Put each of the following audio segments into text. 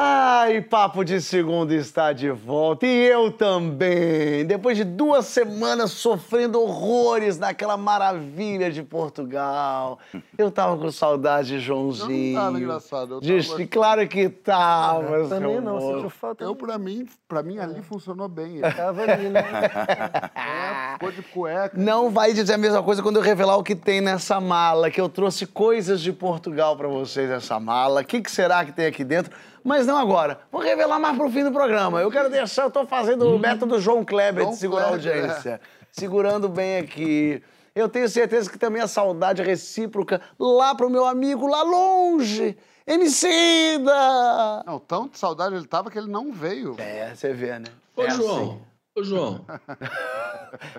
Ai, Papo de Segunda está de volta. E eu também. Depois de duas semanas sofrendo horrores naquela maravilha de Portugal. Eu tava com saudade de Joãozinho. Eu não tava engraçado. Eu de... tava... Claro que tava. É, também não, sentiu falta. Eu, pra mim, pra mim ali funcionou bem. Tava ali, né? é, ficou de cueca. Não vai dizer a mesma coisa quando eu revelar o que tem nessa mala, que eu trouxe coisas de Portugal pra vocês nessa mala. O que, que será que tem aqui dentro? Mas não agora. Vou revelar mais pro fim do programa. Eu quero deixar, eu tô fazendo o método João Kleber João de segurar a Kleber, audiência. Segurando bem aqui. Eu tenho certeza que também a saudade recíproca lá pro meu amigo lá longe. Emicida! Não, tão de saudade ele tava que ele não veio. É, você vê, né? Ô, É João. assim. Ô, João.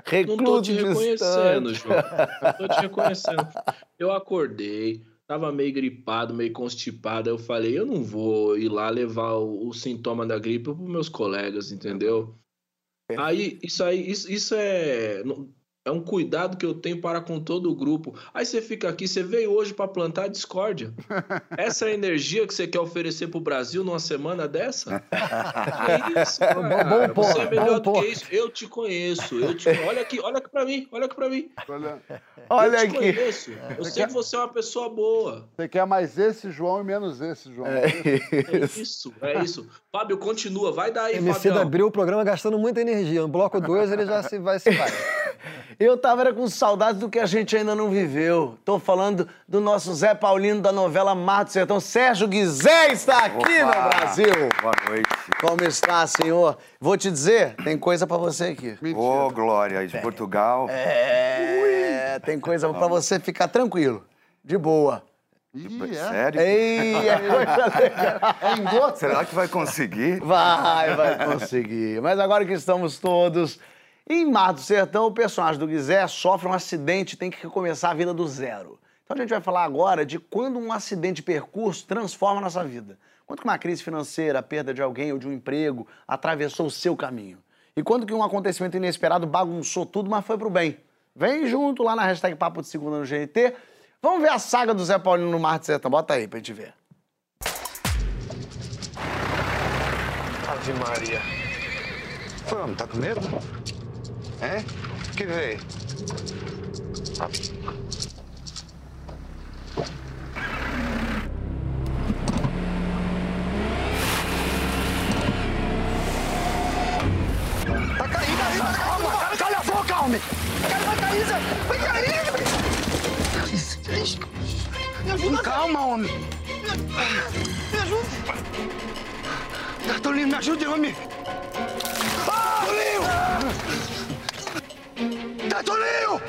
Recluso Não tô te reconhecendo, distante. João. Não tô te reconhecendo. Eu acordei, tava meio gripado, meio constipado. Eu falei, eu não vou ir lá levar o, o sintoma da gripe pros meus colegas, entendeu? Aí, isso aí, isso, isso é. É um cuidado que eu tenho para com todo o grupo. Aí você fica aqui, você veio hoje para plantar discórdia. Essa é a energia que você quer oferecer pro Brasil numa semana dessa? Que isso, cara? bom ponto, Você é melhor bom do que isso. Eu te conheço. Eu te... Olha aqui, olha aqui para mim, olha aqui para mim. Olha, Olha eu te aqui. conheço. Eu sei que você é uma pessoa boa. você quer mais esse João e menos esse João. É isso, é isso. Fábio, continua. Vai daí, Emicida Fabião. abriu o programa gastando muita energia. No bloco 2 ele já se vai se vai. Eu tava era com saudades do que a gente ainda não viveu. Tô falando do nosso Zé Paulino da novela Mar do Sertão. Sérgio Guizé está aqui no Brasil. Boa noite. Como está, senhor? Vou te dizer, tem coisa pra você aqui. Mentira. Ô, Glória, de Portugal. É, tem coisa pra você ficar tranquilo, de boa. Ih, é. Sério? Ei, é coisa legal. É em? Será que vai conseguir? Vai, vai conseguir. Mas agora que estamos todos em Mar do Sertão, o personagem do Guizé sofre um acidente e tem que recomeçar a vida do zero. Então a gente vai falar agora de quando um acidente de percurso transforma a nossa vida. Quando que uma crise financeira, a perda de alguém ou de um emprego atravessou o seu caminho. E quando que um acontecimento inesperado bagunçou tudo, mas foi pro bem. Vem junto lá na hashtag Papo de Segunda no GNT. Vamos ver a saga do Zé Paulino no Mar do Sertão. Bota aí pra gente ver. Ave Maria. Vamos, tá com medo? É? Que veio? Tá caindo aí, vai cair! Cala a boca, homem! Cara, vai cair, Zé! Vai cair! Me ajuda, Calma, homem! Me ajuda! Tolinho, me ajude, homem! Ah, Tolinho! Tá, Tolinho!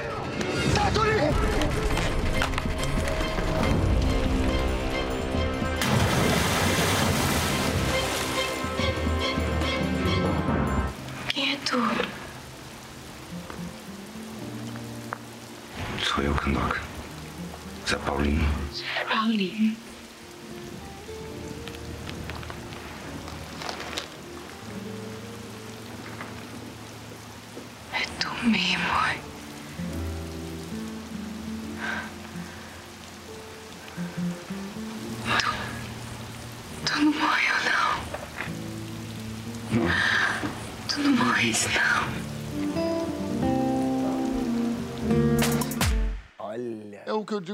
Tá, Tolinho! Quem é tu? Sou eu, Candoca. Zé Paulinho. Paulinho.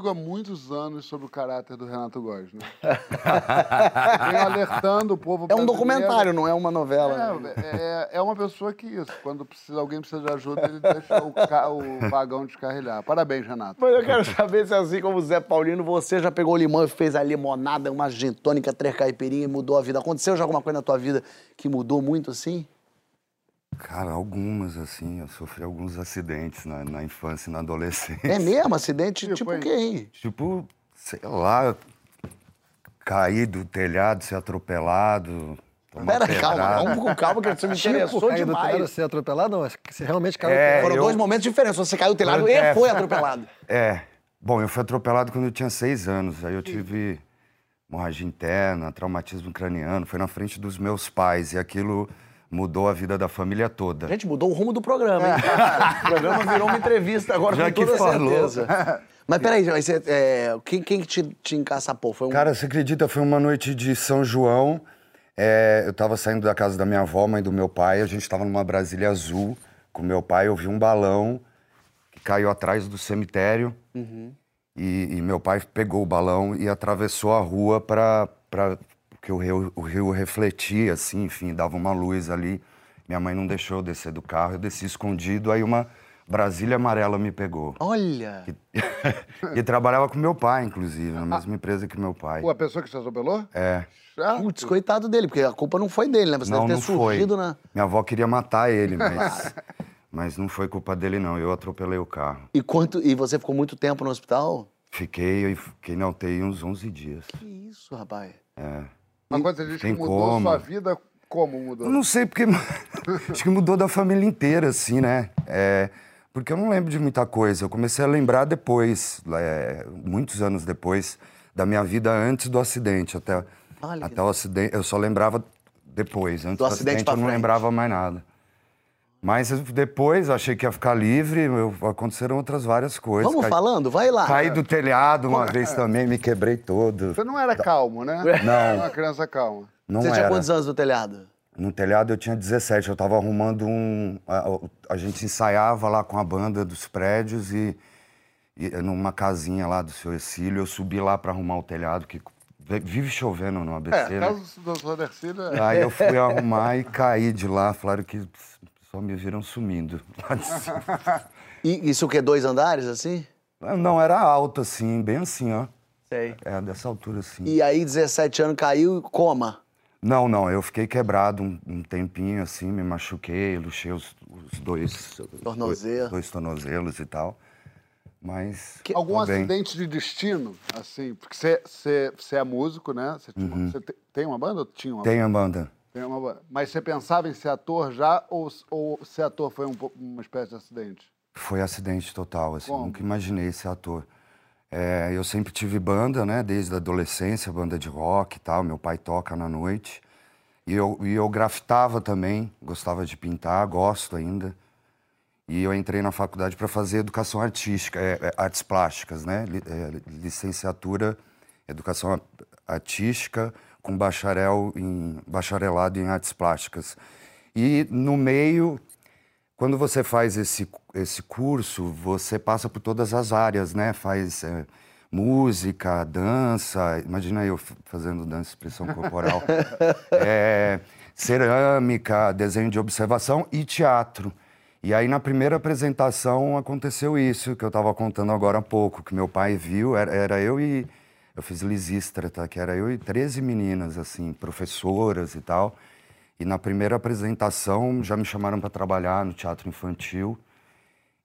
Digo há muitos anos sobre o caráter do Renato Góes, né? Venho alertando o povo É um documentário, não é uma novela. né? É, é, é uma pessoa que isso. Quando precisa, alguém precisa de ajuda, ele deixa o, ca- o vagão descarrilhar. Parabéns, Renato. Mas eu quero saber se, assim como o Zé Paulino, você já pegou limão e fez a limonada, uma gin tônica, três caipirinha e mudou a vida. Aconteceu já alguma coisa na tua vida que mudou muito assim? Cara, algumas, assim, eu sofri alguns acidentes na, na infância e na adolescência. É mesmo? Acidente Tipo, tipo hein? Tipo, sei lá, cair do telhado, ser atropelado. Pera, calma, pedrada. vamos com calma, que você me Chico interessou caiu do telhado demais. ser atropelado? Não, acho que você realmente caiu do É, telhado. Foram eu- dois momentos diferentes. Você caiu do telhado É. e foi atropelado. É. Bom, eu fui atropelado quando eu tinha seis anos. Aí eu tive hemorragia interna, traumatismo craniano. Foi na frente dos meus pais. E aquilo mudou a vida da família toda. gente mudou o rumo do programa, hein? o programa virou uma entrevista agora, Já com que toda falou. certeza. Mas peraí, mas você, é, quem, quem que te, te encaçapou? Foi um... Cara, você acredita? Foi uma noite de São João. é, eu tava saindo da casa da minha avó, mãe do meu pai. A gente tava numa Brasília azul com meu pai. Eu vi um balão que caiu atrás do cemitério. E, e meu pai pegou o balão e atravessou a rua para porque o rio, o rio refletia, assim, enfim, dava uma luz ali. Minha mãe não deixou eu descer do carro. Eu desci escondido. Aí uma Brasília amarela me pegou. Olha! e trabalhava com meu pai, inclusive, na mesma empresa que meu pai. Pô, a pessoa que te atropelou? É. Ah, Putz, coitado dele, porque a culpa não foi dele, né? Você não, deve ter não foi. surgido na... Minha avó queria matar ele, mas, mas não foi culpa dele, não. Eu atropelei o carro. E, quanto... e você ficou muito tempo no hospital? Fiquei, eu fiquei na UTI uns 11 dias. Que isso, rapaz? É. Mas quando você diz que tem mudou como. sua vida, como mudou? Eu não sei, porque acho que mudou da família inteira, assim, né? É, porque eu não lembro de muita coisa. Eu comecei a lembrar depois, é, muitos anos depois, da minha vida antes do acidente. Até, Olha que até o acidente, eu só lembrava depois. Antes Do do, acidente acidente, pra eu não frente. lembrava mais nada. Mas eu- depois achei que ia ficar livre, eu- aconteceram outras várias coisas. Vamos Caí- falando? Vai lá. Caí do telhado uma vez também, me quebrei todo. Você não era calmo, né? Não. Era uma criança calma. Não Você era. tinha quantos anos no telhado? No telhado eu tinha 17, eu tava arrumando um. A, a gente ensaiava lá com a banda dos prédios e, e numa casinha lá do seu Exílio, eu subi lá pra arrumar o telhado, que vive chovendo no ABC. É, né? caso do Dr. Dercílio... é- Aí eu fui arrumar e caí de lá, falaram que só me viram sumindo. lá de cima. E isso o quê? Dois andares, assim? Não, era alto assim, bem assim, ó. Sei. É, dessa altura assim. E aí, 17 anos, caiu, coma. Não, não, eu fiquei quebrado um, um tempinho assim, me machuquei, luxei os, os dois, Tornozelo. dois, dois tornozelos e tal. Mas. Algum tô bem. acidente de destino, assim? Porque você, é músico, né? Você, tinha- Uhum. tem uma banda ou tinha uma Tem a banda. Tem uma. Mas você pensava em ser ator já ou, ou ser ator foi um uma espécie de acidente? Foi acidente total, assim, Como? nunca imaginei ser ator. É, eu sempre tive banda, né, desde a adolescência, banda de rock e tal, meu pai toca na noite. E eu, e eu grafitava também, gostava de pintar, gosto ainda. E eu entrei na faculdade para fazer educação artística, é, é, artes plásticas, né, é, licenciatura, educação artística com bacharel em, bacharelado em artes plásticas. E no meio quando você faz esse, esse curso, você passa por todas as áreas, né? Faz é, música, dança, imagina eu fazendo dança, expressão corporal, é, cerâmica, desenho de observação e teatro. E aí na primeira apresentação aconteceu isso que eu estava contando agora há pouco, que meu pai viu, era, era eu e eu fiz Lisístrata, que era eu e 13 meninas assim, professoras e tal. E na primeira apresentação já me chamaram para trabalhar no teatro infantil.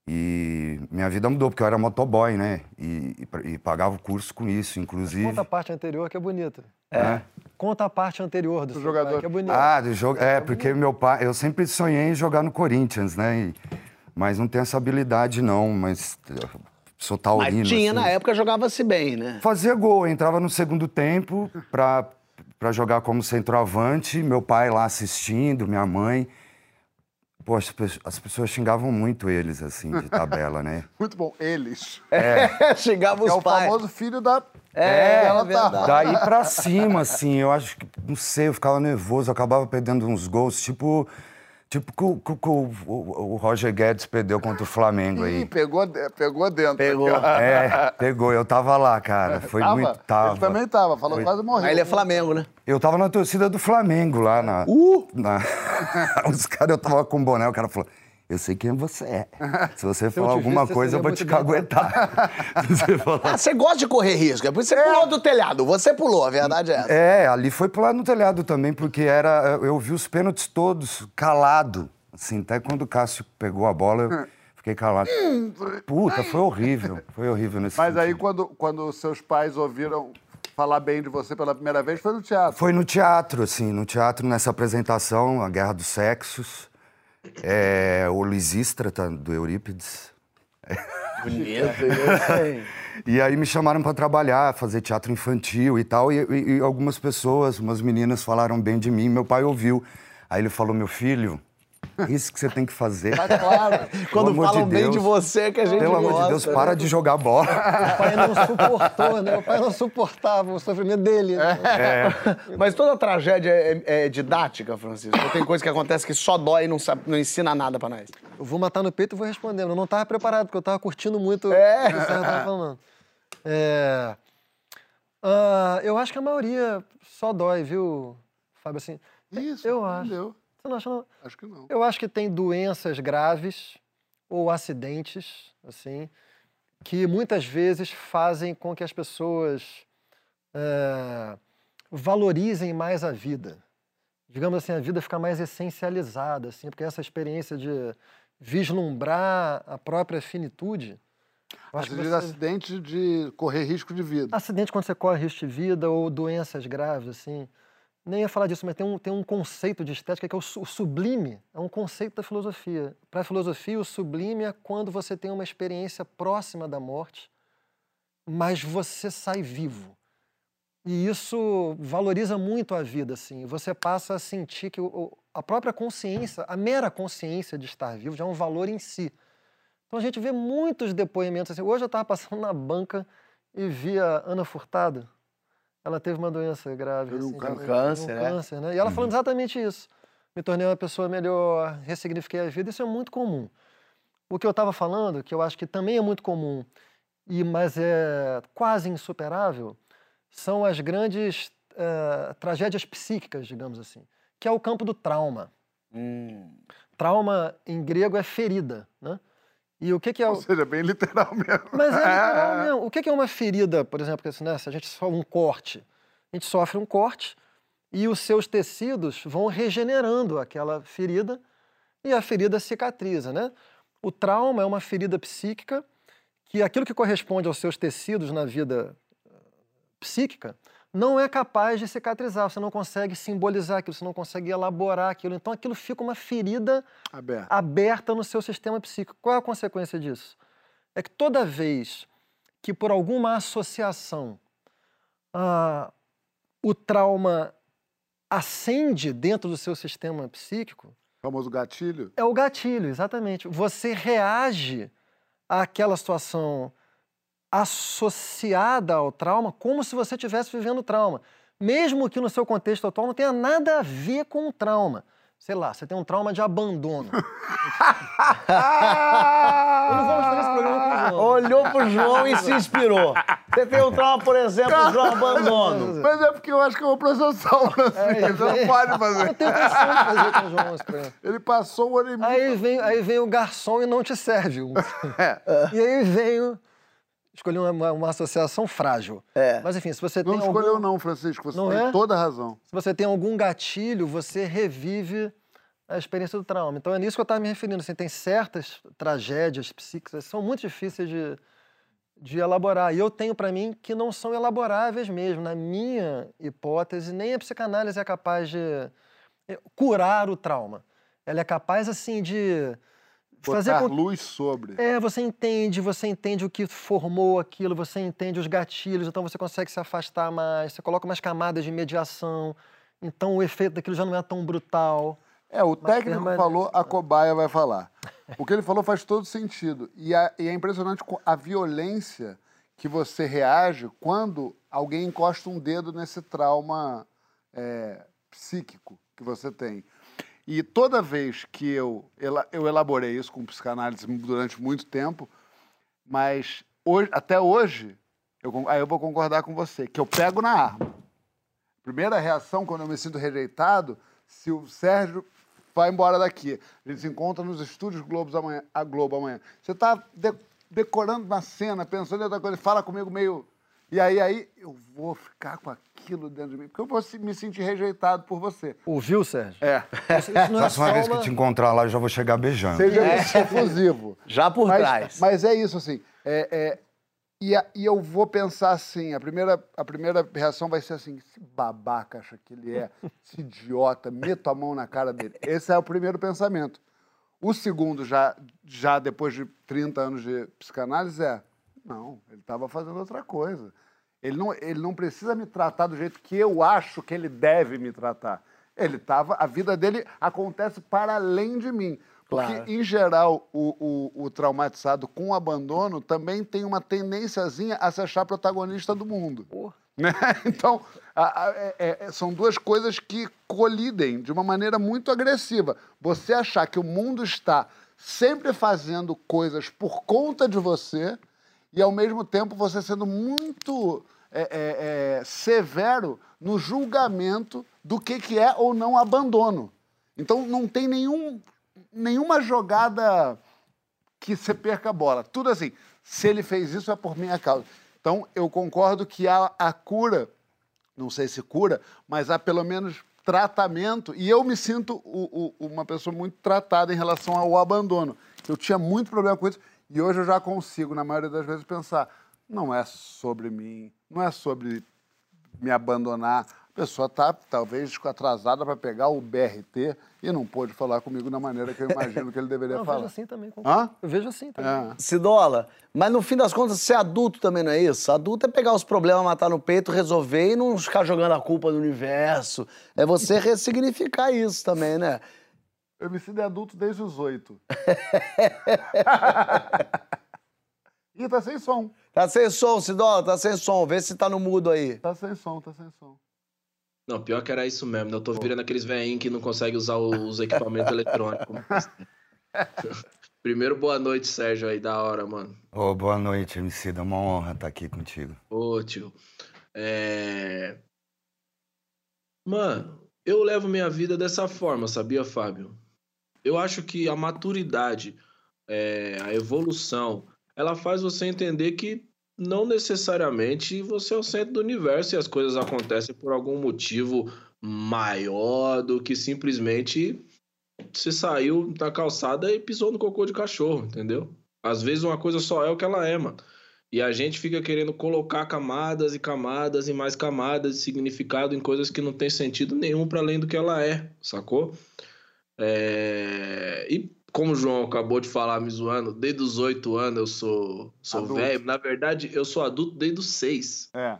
E minha vida mudou, porque eu era motoboy, né? E, e e pagava o curso com isso, inclusive. Conta a parte anterior que é bonita. É. Conta a parte anterior do seu jogador. pai, que é bonita. Ah, do jogo. É, porque meu pai. Eu sempre sonhei em jogar no Corinthians, né? E- mas não tenho essa habilidade, não. Mas sou taurino. Mas tinha, assim. na época, jogava-se bem, né? Fazia gol, entrava no segundo tempo pra, pra jogar como centroavante, meu pai lá assistindo, minha mãe. Poxa, as as pessoas xingavam muito eles, assim, de tabela, né? Muito bom. Eles. Chegava os é o pais. famoso filho da... É, Ela é verdade. tá- Daí pra cima, assim, eu acho que, não sei, eu ficava nervoso, eu acabava perdendo uns gols, tipo, tipo que o, que o- que o- o- o Roger Guedes perdeu contra o Flamengo Ih, aí. pegou, de- pegou dentro. Pegou. É, pegou, eu tava lá, cara, foi Tava? muito, tava. Ele também tava, falou Foi. quase morreu. Aí ele é Flamengo, né? Eu tava na torcida do Flamengo lá na. Uh! na... Os caras, eu tava com o boné, o cara falou. Eu sei quem você é. Se você falar te alguma coisa, eu vou te caguetar. Você falar- Ah, você gosta de correr risco. É por isso que você pulou do telhado. Você pulou, a verdade é essa. É, ali foi pular no telhado também, porque era. Eu vi os pênaltis todos calado. Assim, até quando o Cássio pegou a bola, eu fiquei calado. Puta, foi horrível. Foi horrível nesse Mas aí, sentido. quando, quando seus pais ouviram falar bem de você pela primeira vez, foi no teatro. Foi no teatro, assim, no teatro, nessa apresentação, A Guerra dos Sexos. É, o Lisístrata, do Eurípides. Bonito, eu sei. E aí me chamaram para trabalhar, fazer teatro infantil e tal. E, e- e algumas pessoas, umas meninas falaram bem de mim. Meu pai ouviu. Aí ele falou, meu filho, isso que você tem que fazer. Tá claro. Quando amor falam de bem de Deus. você que a gente Pelo amor de gosta, Deus, né? para de jogar bola. O pai não suportou, né? O pai não suportava o sofrimento dele. né? Mas toda tragédia é, é didática, Francisco? Ou tem coisa que acontece que só dói e não, sabe- não ensina nada pra nós? Eu vou matar no peito e vou respondendo. Eu não estava preparado, porque eu estava curtindo muito É. o que Sérgio estava falando. É, ah, eu acho que a maioria só dói, viu, Fábio? Assim, Isso, eu acho. entendeu? Você não acha, não? Acho que não. Eu acho que tem doenças graves ou acidentes, assim, que muitas vezes fazem com que as pessoas eh, valorizem mais a vida. Digamos assim, a vida fica mais essencializada, assim, porque essa experiência de vislumbrar a própria finitude. Acidente, você- acidente de correr risco de vida. Acidente quando você corre risco de vida ou doenças graves, assim. Nem ia falar disso, mas tem um, tem um conceito de estética que é o, o sublime. É um conceito da filosofia. Para a filosofia, o sublime é quando você tem uma experiência próxima da morte, mas você sai vivo. E isso valoriza muito a vida, assim. Você passa a sentir que o- a própria consciência, a mera consciência de estar vivo já é um valor em si. Então a gente vê muitos depoimentos assim. Hoje eu estava passando na banca e vi a Ana Furtado. Ela teve uma doença grave. Um assim, câncer. um né? câncer, né? E ela falando exatamente isso. Me tornei uma pessoa melhor, ressignifiquei a vida. Isso é muito comum. O que eu estava falando, que eu acho que também é muito comum, e mas é quase insuperável, são as grandes eh, tragédias psíquicas, digamos assim, que é o campo do trauma. Hum. Trauma em grego é ferida, né? E o que, que é. Ou seja, bem literal mesmo. Mas é literal mesmo. O que que é uma ferida, por exemplo, que assim, né, se a gente sofre um corte, a gente sofre um corte e os seus tecidos vão regenerando aquela ferida e a ferida cicatriza, né? O trauma é uma ferida psíquica que aquilo que corresponde aos seus tecidos na vida eh, psíquica não é capaz de cicatrizar, você não consegue simbolizar aquilo, você não consegue elaborar aquilo. Então aquilo fica uma ferida Aberto. aberta no seu sistema psíquico. Qual é a consequência disso? É que toda vez que por alguma associação ah, o trauma acende dentro do seu sistema psíquico, O famoso gatilho. é o gatilho, exatamente. Você reage àquela situação associada ao trauma como se você estivesse vivendo o trauma. Mesmo que no seu contexto atual não tenha nada a ver com o trauma. Sei lá, você tem um trauma de abandono. Eu não vou fazer esse programa com o João. Olhou pro João e se inspirou. Você tem um trauma, por exemplo, João Abandono. Mas é porque eu acho que eu vou processar o Francisco. Você não pode Eu fazer. tenho condição de fazer com o João esse programa. Ele passou o ano e meio. Aí vem, aí vem o garçom e não te serve. É. E aí vem o... Escolhi uma, uma- associação frágil. É. Mas enfim, se você Não tem escolheu, algum, não, Francisco. Você Não tem é? toda a razão. se você tem algum gatilho, você revive a experiência do trauma. Então é nisso que eu estava me referindo. Assim, tem certas tragédias psíquicas que são muito difíceis de, de elaborar. E eu tenho para mim que não são elaboráveis mesmo. Na minha hipótese, nem a psicanálise é capaz de eh, curar o trauma. Ela é capaz, assim, de fazer com luz sobre. é, você entende, você entende o que formou aquilo, você entende os gatilhos, então você consegue se afastar mais, você coloca umas camadas de mediação, então o efeito daquilo já não é tão brutal. É, o técnico permanece, falou, a né? cobaia vai falar. O que ele falou faz todo sentido. E, a- e é impressionante a violência que você reage quando alguém encosta um dedo nesse trauma é, psíquico que você tem. E toda vez que eu, eu elaborei isso com psicanálise durante muito tempo, mas hoje, até hoje, eu, aí eu vou concordar com você, que eu pego na arma. Primeira reação quando eu me sinto rejeitado, se o Sérgio vai embora daqui. A gente se encontra nos estúdios Globos amanhã, a Globo amanhã. Você está decorando na cena, pensando em outra coisa, fala comigo meio. E aí, aí eu vou ficar com aquilo dentro de mim, porque eu vou me sentir rejeitado por você. Ouviu, Sérgio? É. Isso, não é Próxima vez que uma... te encontrar lá, eu já vou chegar beijando. Seja efusivo. Já por mas, trás. Mas é isso, assim. é- é, e, a- e eu vou pensar assim: a primeira, a primeira reação vai ser assim: esse babaca acha que ele é, esse idiota, meto a mão na cara dele. Esse é o primeiro pensamento. O segundo, já, já depois de 30 anos de psicanálise, é: não, ele estava fazendo outra coisa. Ele não, ele não precisa me tratar do jeito que eu acho que ele deve me tratar. Ele tava, a vida dele acontece para além de mim. Porque, Claro. em geral, o, o- o traumatizado com o abandono também tem uma tendênciazinha a se achar protagonista do mundo. Né? Então, a- a- é- é- são duas coisas que colidem de uma maneira muito agressiva. Você achar que o mundo está sempre fazendo coisas por conta de você e, ao mesmo tempo, você sendo muito é, é, é, severo no julgamento do que, que é ou não abandono. Então, não tem nenhum, nenhuma jogada que você perca a bola. Tudo assim, se ele fez isso é por minha causa. Então, eu concordo que há a cura, não sei se cura, mas há pelo menos tratamento. E eu me sinto o- o- uma pessoa muito tratada em relação ao abandono. Eu tinha muito problema com isso e hoje eu já consigo, na maioria das vezes, pensar: não é sobre mim, não é sobre me abandonar. A pessoa está, talvez, atrasada para pegar o BRT e não pôde falar comigo da maneira que eu imagino que ele deveria Não, eu falar. vejo assim também. com- Hã? Eu vejo assim também. É. Cidola, mas no fim das contas, ser adulto também não é isso? Adulto é pegar os problemas, matar no peito, resolver e não ficar jogando a culpa no universo. É você ressignificar isso também, né? Eu me sinto adulto desde os oito. Ih, tá sem som. Tá sem som, Cidola, tá sem som. Vê se tá no mudo aí. Tá sem som, tá sem som. Não, pior que era isso mesmo. né? Eu tô virando aqueles velhinhos que não conseguem usar os equipamentos eletrônicos. Primeiro, boa noite, Sérgio, aí, da hora, mano. Ô, boa noite, MC. É uma honra estar aqui contigo. Ô, tio. É... Mano, eu levo minha vida dessa forma, sabia, Fábio? Eu acho que a maturidade, é, a evolução, ela faz você entender que não necessariamente você é o centro do universo e as coisas acontecem por algum motivo maior do que simplesmente você saiu da calçada e pisou no cocô de cachorro, entendeu? Às vezes uma coisa só é o que ela é, mano. E a gente fica querendo colocar camadas e camadas e mais camadas de significado em coisas que não tem sentido nenhum para além do que ela é, sacou? É, E como o João acabou de falar, me zoando, desde os oito anos eu sou, sou velho. Na verdade, eu sou adulto desde os seis. É.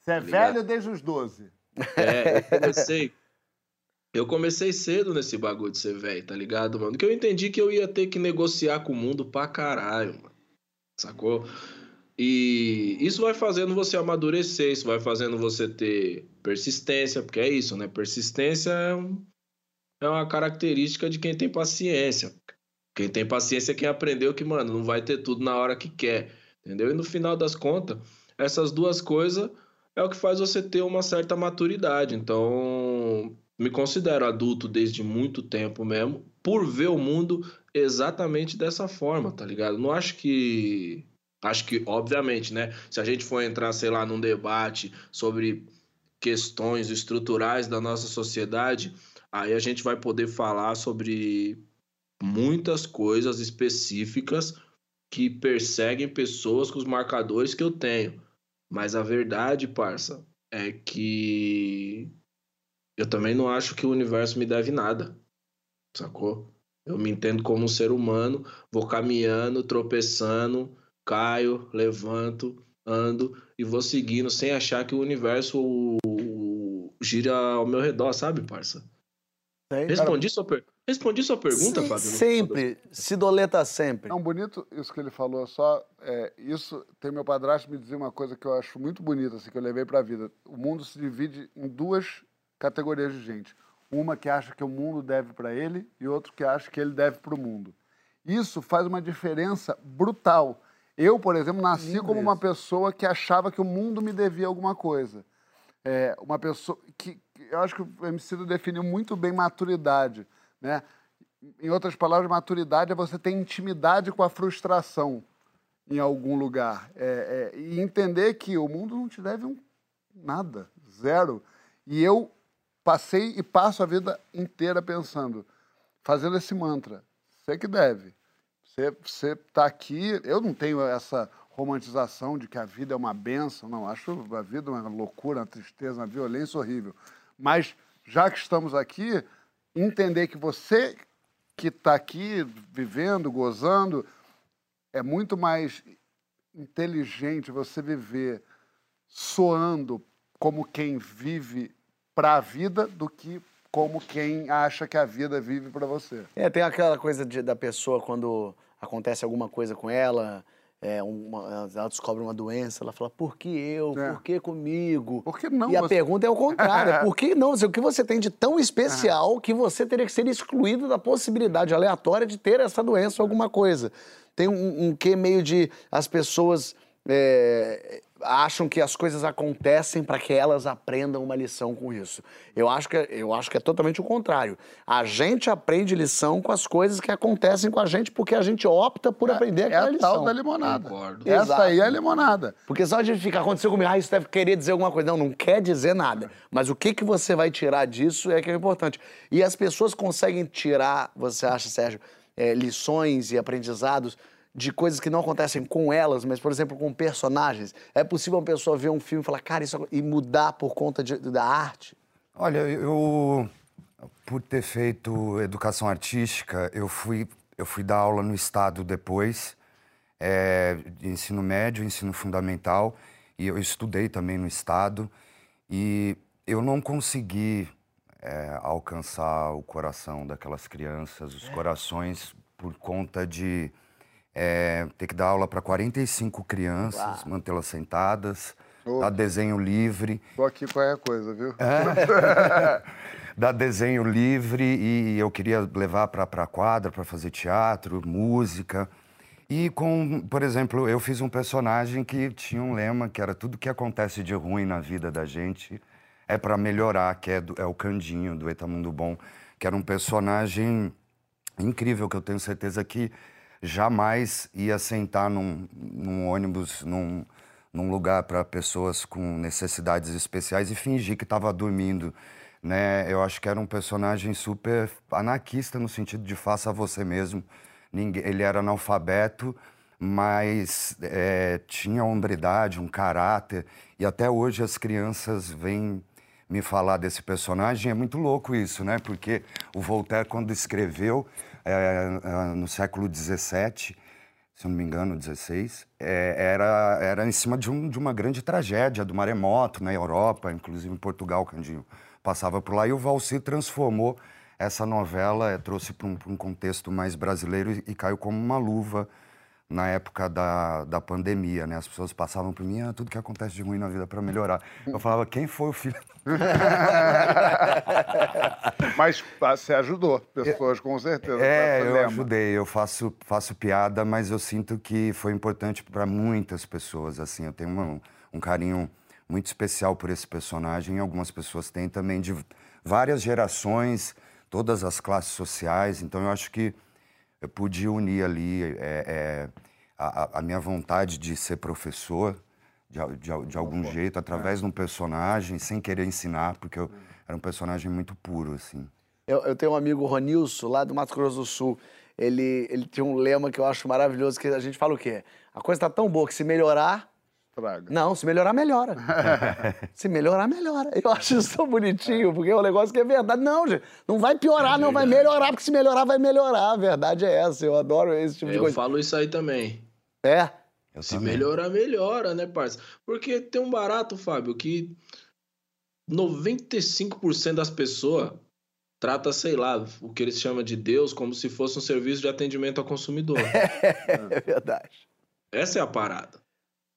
Você é ligado? velho desde os 12. É, eu comecei. Eu comecei cedo nesse bagulho de ser velho, tá ligado, mano? Que eu entendi que eu ia ter que negociar com o mundo pra caralho, mano. Sacou? E isso vai fazendo você amadurecer, isso vai fazendo você ter persistência, porque é isso, né? Persistência é, um- é uma característica de quem tem paciência. Quem tem paciência é quem aprendeu que, mano, não vai ter tudo na hora que quer, entendeu? E no final das contas, essas duas coisas é o que faz você ter uma certa maturidade. Então, me considero adulto desde muito tempo mesmo, por ver o mundo exatamente dessa forma, tá ligado? Não acho que. Acho que, obviamente, né? Se a gente for entrar, sei lá, num debate sobre questões estruturais da nossa sociedade, aí a gente vai poder falar sobre muitas coisas específicas que perseguem pessoas com os marcadores que eu tenho. Mas a verdade, parça, é que eu também não acho que o universo me deve nada. Sacou? Eu me entendo como um ser humano, vou caminhando, tropeçando, caio, levanto, ando e vou seguindo sem achar que o universo gira ao meu redor, sabe, parça? Respondi sua, per... Respondi sua pergunta, Sim, Fábio? Sempre. Cidoleta sempre. É um bonito isso que ele falou, só é, isso tem meu padrasto me dizer uma coisa que eu acho muito bonita, assim, que eu levei para a vida. O mundo se divide em duas categorias de gente. Uma que acha que o mundo deve para ele e outro que acha que ele deve para o mundo. Isso faz uma diferença brutal. Eu, por exemplo, nasci Lindo como uma isso. pessoa que achava que o mundo me devia alguma coisa. É, uma pessoa que eu acho que o MC definiu muito bem maturidade, né? Em outras palavras, maturidade é você ter intimidade com a frustração em algum lugar. É, é, e entender que o mundo não te deve um nada, zero. E eu passei e passo a vida inteira pensando, fazendo esse mantra. Você que deve. Você, você tá aqui. Eu não tenho essa romantização de que a vida é uma benção, não. Acho a vida uma loucura, uma tristeza, uma violência horrível. Mas, já que estamos aqui, entender que você que está aqui vivendo, gozando, é muito mais inteligente você viver soando como quem vive para a vida do que como quem acha que a vida vive pra você. É, tem aquela coisa de- da pessoa quando acontece alguma coisa com ela, é, uma- ela descobre uma doença, ela fala, por que eu? É. Por que comigo? Por que não? E a você- pergunta é o contrário. é Por que não? O que você tem de tão especial que você teria que ser excluído da possibilidade aleatória de ter essa doença ou alguma coisa? Tem um, um quê meio de as pessoas é, acham que as coisas acontecem para que elas aprendam uma lição com isso. Eu acho, que, é- eu acho que é totalmente o contrário. A gente aprende lição com as coisas que acontecem com a gente porque a gente opta por aprender É aquela a lição. tal da limonada. Concordo. Essa Exato. aí é a limonada. Porque só de ficar aconteceu comigo, ah, isso deve querer dizer alguma coisa. Não, não quer dizer nada. Mas o que, que você vai tirar disso é que é importante. E as pessoas conseguem tirar, você acha, Sérgio, é, lições e aprendizados de coisas que não acontecem com elas, mas, por exemplo, com personagens. É possível uma pessoa ver um filme e falar, cara, isso e mudar por conta de- da arte? Olha, eu, por ter feito educação artística, eu fui, eu fui dar aula no Estado depois, é, de ensino médio, ensino fundamental, e eu estudei também no Estado, e eu não consegui é, alcançar o coração daquelas crianças, os corações, por conta de é, ter que dar aula para 45 crianças, mantê-las sentadas, dar desenho livre. Tô aqui qualquer coisa, viu? dar desenho livre e eu queria levar para a quadra para fazer teatro, música. E com, por exemplo, eu fiz um personagem que tinha um lema que era tudo que acontece de ruim na vida da gente é para melhorar, que é, do- é o Candinho do Etamundo Bom, que era um personagem incrível que eu tenho certeza que jamais ia sentar num, num ônibus, num, num lugar para pessoas com necessidades especiais e fingir que estava dormindo. Né? Eu acho que era um personagem super anarquista no sentido de faça você mesmo. Ninguém, ele era analfabeto, mas eh, tinha hombridade, um caráter. E até hoje as crianças vêm me falar desse personagem. É muito louco isso, né? Porque o Voltaire, quando escreveu no século XVII, se não me engano, 16, é, era, era em cima de, um- de uma grande tragédia do maremoto na Europa, inclusive em Portugal, Candinho passava por lá. E o Valsir transformou essa novela, trouxe para um, um contexto mais brasileiro e, e caiu como uma luva na época da, da pandemia, né? As pessoas passavam por mim, ah, tudo que acontece de ruim na vida para melhorar. Eu falava, quem foi o filho? Mas ah, você ajudou pessoas, com certeza. É, eu lema. ajudei, eu faço, faço piada, mas eu sinto que foi importante para muitas pessoas, assim, eu tenho uma- um carinho muito especial por esse personagem, algumas pessoas têm também de várias gerações, todas as classes sociais, então eu acho que eu pude unir ali é, é, a- a minha vontade de ser professor, de, de de algum jeito, através de um personagem, sem querer ensinar, porque eu era um personagem muito puro, assim. Eu, eu tenho um amigo, Ronilson, lá do Mato Grosso do Sul. Ele, ele tinha um lema que eu acho maravilhoso, que a gente fala o quê? A coisa tá tão boa que se melhorar, Traga. Não, se melhorar, melhora. se melhorar, melhora. Eu acho isso tão bonitinho, porque é um negócio que é verdade. Não, gente, não vai piorar, não vai melhorar, porque se melhorar, vai melhorar. A verdade é essa. Eu adoro esse tipo de Eu coisa. falo isso aí também. É. Eu Se também. melhorar, melhora, né, parça? Porque tem um barato, Fábio, que 95% das pessoas trata, sei lá, o que eles chamam de Deus como se fosse um serviço de atendimento ao consumidor. É verdade. Essa é a parada.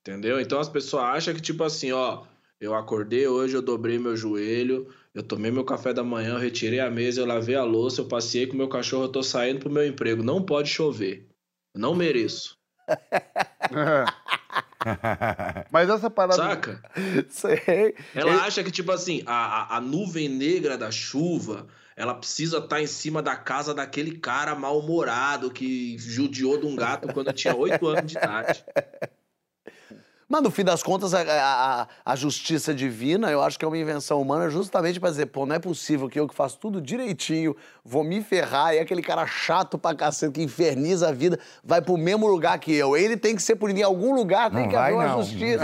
Entendeu? Então as pessoas acham que, tipo assim, ó, eu acordei hoje, eu dobrei meu joelho, eu tomei meu café da manhã, eu retirei a mesa, eu lavei a louça, eu passei com o meu cachorro, eu tô saindo pro meu emprego. Não pode chover. Eu não mereço. Mas essa parada. Saca? Sei. Ela acha que, tipo assim, a, a, a nuvem negra da chuva, ela precisa estar em cima da casa daquele cara mal-humorado que judiou de um gato quando tinha oito anos de idade. Mas no fim das contas, a, a- a justiça divina, eu acho que é uma invenção humana justamente pra dizer, pô, não é possível que eu que faço tudo direitinho, vou me ferrar, e aquele cara chato pra cacete que inferniza a vida, vai pro mesmo lugar que eu. Ele tem que ser punido em algum lugar, tem Não que vai, haver uma não. justiça.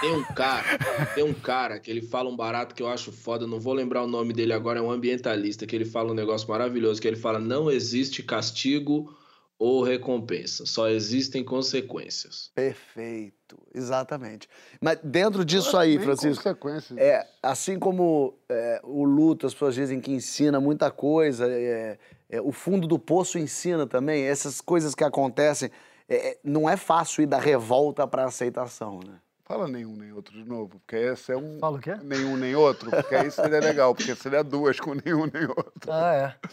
Tem um cara, tem um cara que ele fala um barato que eu acho foda, não vou lembrar o nome dele agora, é um ambientalista, que ele fala um negócio maravilhoso, que ele fala, não existe castigo ou recompensa. Só existem consequências. Perfeito, exatamente. Mas dentro disso aí, Francisco, consequências. é, assim como é, o luto, as pessoas dizem que ensina muita coisa, é, é, o fundo do poço ensina também, essas coisas que acontecem, é, é, não é fácil ir da revolta para aceitação, né? Fala nenhum nem outro de novo, porque esse é um. Fala o quê? Nenhum nem outro, porque aí seria legal, porque seria duas com nenhum nem outro. Ah, é.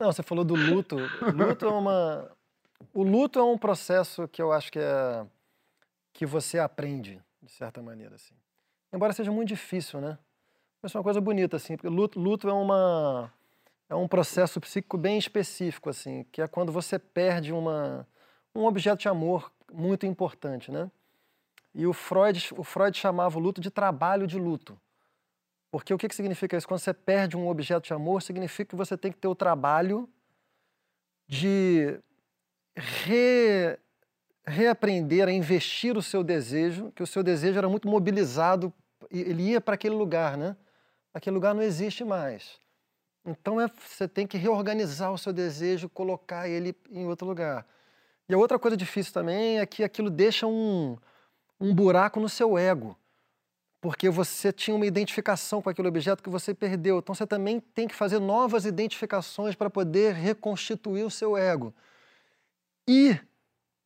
Não, você falou do luto. Luto é uma. O luto é um processo que eu acho que é. Que você aprende, de certa maneira, assim. Embora seja muito difícil, né? Mas é uma coisa bonita, assim, porque luto, luto é uma. é um processo psíquico bem específico, assim, que é quando você perde uma, um objeto de amor muito importante, né? E o Freud, o Freud chamava o luto de trabalho de luto. Porque o que, que significa isso? Quando você perde um objeto de amor, significa que você tem que ter o trabalho de re, reaprender a investir o seu desejo, que o seu desejo era muito mobilizado, ele ia para aquele lugar, né? Aquele lugar não existe mais. Então é, você tem que reorganizar o seu desejo, colocar ele em outro lugar. E a outra coisa difícil também é que aquilo deixa um, um buraco no seu ego porque você tinha uma identificação com aquele objeto que você perdeu. Então você também tem que fazer novas identificações para poder reconstituir o seu ego. E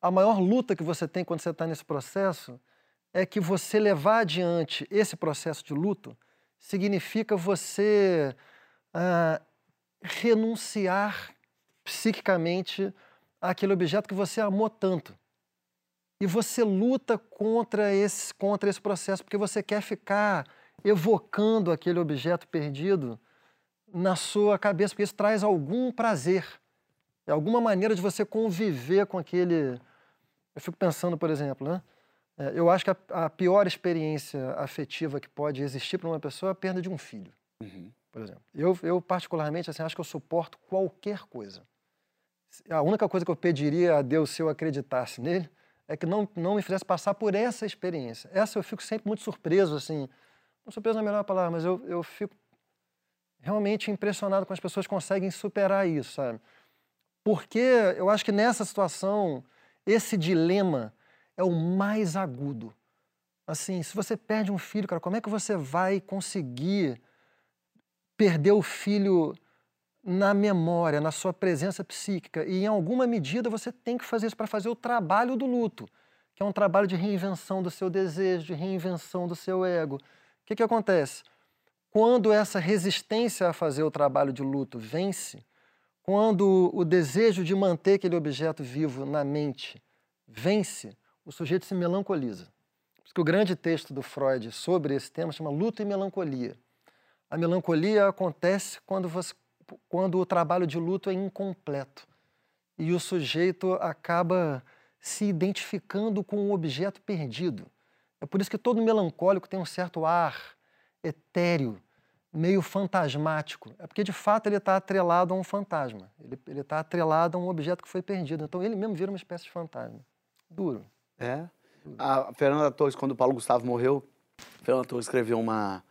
a maior luta que você tem quando você está nesse processo é que você levar adiante esse processo de luto significa você ah, renunciar psiquicamente àquele objeto que você amou tanto. E você luta contra esse, contra esse processo porque você quer ficar evocando aquele objeto perdido na sua cabeça, porque isso traz algum prazer. É alguma maneira de você conviver com aquele. Eu fico pensando, por exemplo, né? É, eu acho que a, a, pior experiência afetiva que pode existir para uma pessoa é a perda de um filho, Uhum. por exemplo. Eu, eu particularmente, assim, acho que eu suporto qualquer coisa. A única coisa que eu pediria a Deus se eu acreditasse nele é que não, não me fizesse passar por essa experiência. Essa eu fico sempre muito surpreso, assim. Não surpreso não é a melhor palavra, mas eu, eu fico realmente impressionado com as pessoas que conseguem superar isso, sabe? Porque eu acho que nessa situação, esse dilema é o mais agudo. Assim, se você perde um filho, cara, como é que você vai conseguir perder o filho na memória, na sua presença psíquica. E em alguma medida você tem que fazer isso para fazer o trabalho do luto, que é um trabalho de reinvenção do seu desejo, de reinvenção do seu ego. O que, que acontece? Quando essa resistência a fazer o trabalho de luto vence, quando o desejo de manter aquele objeto vivo na mente vence, o sujeito se melancoliza. Por isso que o grande texto do Freud sobre esse tema chama Luto e Melancolia. A melancolia acontece quando você quando o trabalho de luto é incompleto e o sujeito acaba se identificando com o objeto perdido. É por isso que todo melancólico tem um certo ar etéreo, meio fantasmático. É porque, de fato, ele está atrelado a um fantasma. Ele está atrelado a um objeto que foi perdido. Então, ele mesmo vira uma espécie de fantasma. Duro. É. A Fernanda Torres, quando o Paulo Gustavo morreu, a Fernanda Torres escreveu uma,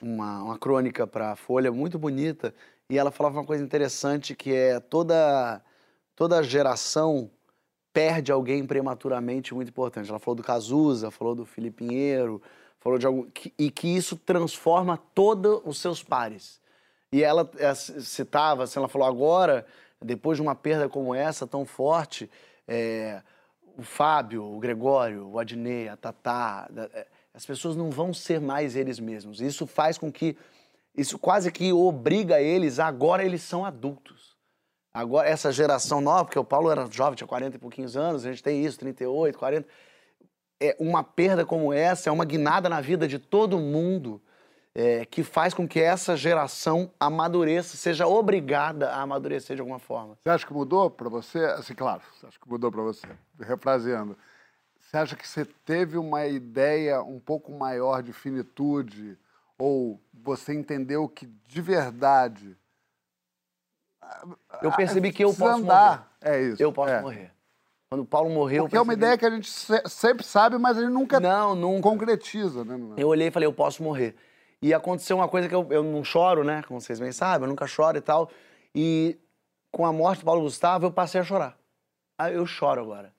uma, uma crônica para a Folha muito bonita e ela falava uma coisa interessante que é toda toda geração perde alguém prematuramente muito importante. Ela falou do Cazuza, falou do Felipe Pinheiro, falou de que, e que isso transforma todos os seus pares. E ela é, citava, assim, ela falou agora, depois de uma perda como essa tão forte, é, o Fábio, o Gregório, o Adnei, a Tatá, as pessoas não vão ser mais eles mesmos. Isso faz com que isso quase que obriga eles, agora eles são adultos. Agora, essa geração nova, porque o Paulo era jovem, tinha 40 e pouquinhos anos, a gente tem isso, 38, 40. É uma perda como essa, é uma guinada na vida de todo mundo é, que faz com que essa geração amadureça, seja obrigada a amadurecer de alguma forma. Você acha que mudou para você? Assim, claro, você acha que mudou para você. Refraseando. Você acha que você teve uma ideia um pouco maior de finitude? Ou você entendeu que de verdade. Eu percebi que eu posso andar. morrer. É isso. Eu posso é. morrer. Quando o Paulo morreu. Porque é uma ideia que a gente se- sempre sabe, mas a gente nunca Não, nunca. concretiza, né? Eu olhei e falei, eu posso morrer. E aconteceu uma coisa que eu, eu não choro, né? Como vocês bem sabem, eu nunca choro e tal. E com a morte do Paulo Gustavo, eu passei a chorar. Ah, eu choro agora.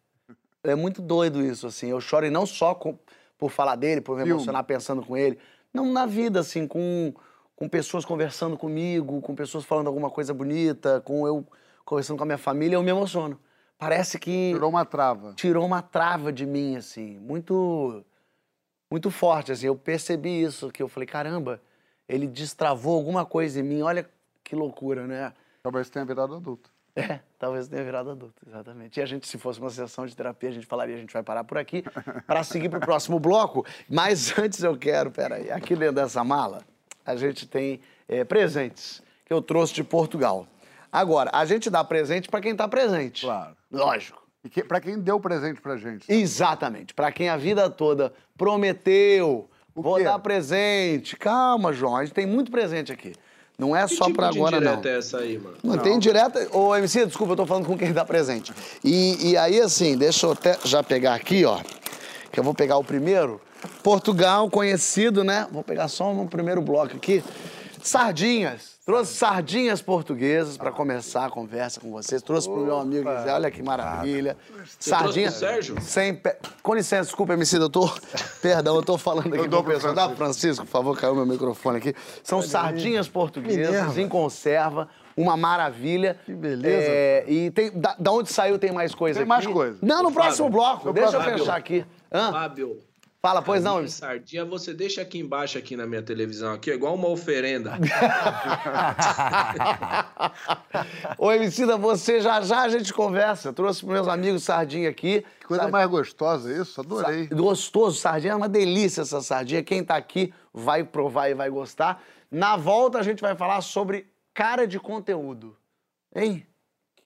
É muito doido isso, assim. Eu choro e não só com- por falar dele, por me Filme. emocionar pensando com ele. Não, na vida, assim, com, com pessoas conversando comigo, com pessoas falando alguma coisa bonita, com eu conversando com a minha família, eu me emociono. Parece que Tirou uma trava. tirou uma trava de mim, assim, muito, muito forte, assim. Eu percebi isso, que eu falei, caramba, ele destravou alguma coisa em mim. Olha que loucura, né? Talvez tenha virado adulto. É, talvez tenha virado adulto, exatamente. E a gente, se fosse uma sessão de terapia, a gente falaria, a gente vai parar por aqui para seguir para o próximo bloco. Mas antes eu quero, peraí, aqui dentro dessa mala, a gente tem eh, presentes que eu trouxe de Portugal. Agora, a gente dá presente para quem está presente. Claro. Lógico. E que, pra quem deu presente pra gente. Exatamente. Para quem a vida toda prometeu, O vou quê? dar presente. Calma, João, a gente tem muito presente aqui. Não é Que só tipo para de agora, não. é essa aí, mano? Não, tem direta. Ô, MC, desculpa, eu tô falando com quem dá presente. E, e aí, assim, deixa eu até já pegar aqui, ó. Que eu vou pegar o primeiro. Portugal, conhecido, né? Vou pegar só um primeiro bloco aqui. Sardinhas. Trouxe sardinhas portuguesas para começar a conversa com vocês. Trouxe pro meu amigo Zé, olha que maravilha. Sardinha. Sérgio? Sem pe... Com licença, desculpa, MC, eu tô. Perdão, eu tô falando aqui dou pro pro pessoal. Dá Francisco, por favor, caiu meu microfone aqui. São sardinhas portuguesas em conserva, uma maravilha. Que beleza. É, e tem, da, da onde saiu tem mais coisa Tem aqui? mais coisa. Não, no próximo Fábio. bloco. No Deixa eu fechar aqui. Hã? Fábio. Fala, pois não, sardinha você deixa aqui embaixo, aqui na minha televisão, aqui, igual uma oferenda. Ô, Emicida, você já já a gente conversa. Eu trouxe pros meus amigos sardinha aqui. Que coisa Sar- mais gostosa isso, adorei. Sa- Gostoso, sardinha é uma delícia essa sardinha. Quem tá aqui vai provar e vai gostar. Na volta a gente vai falar sobre cara de conteúdo. Hein?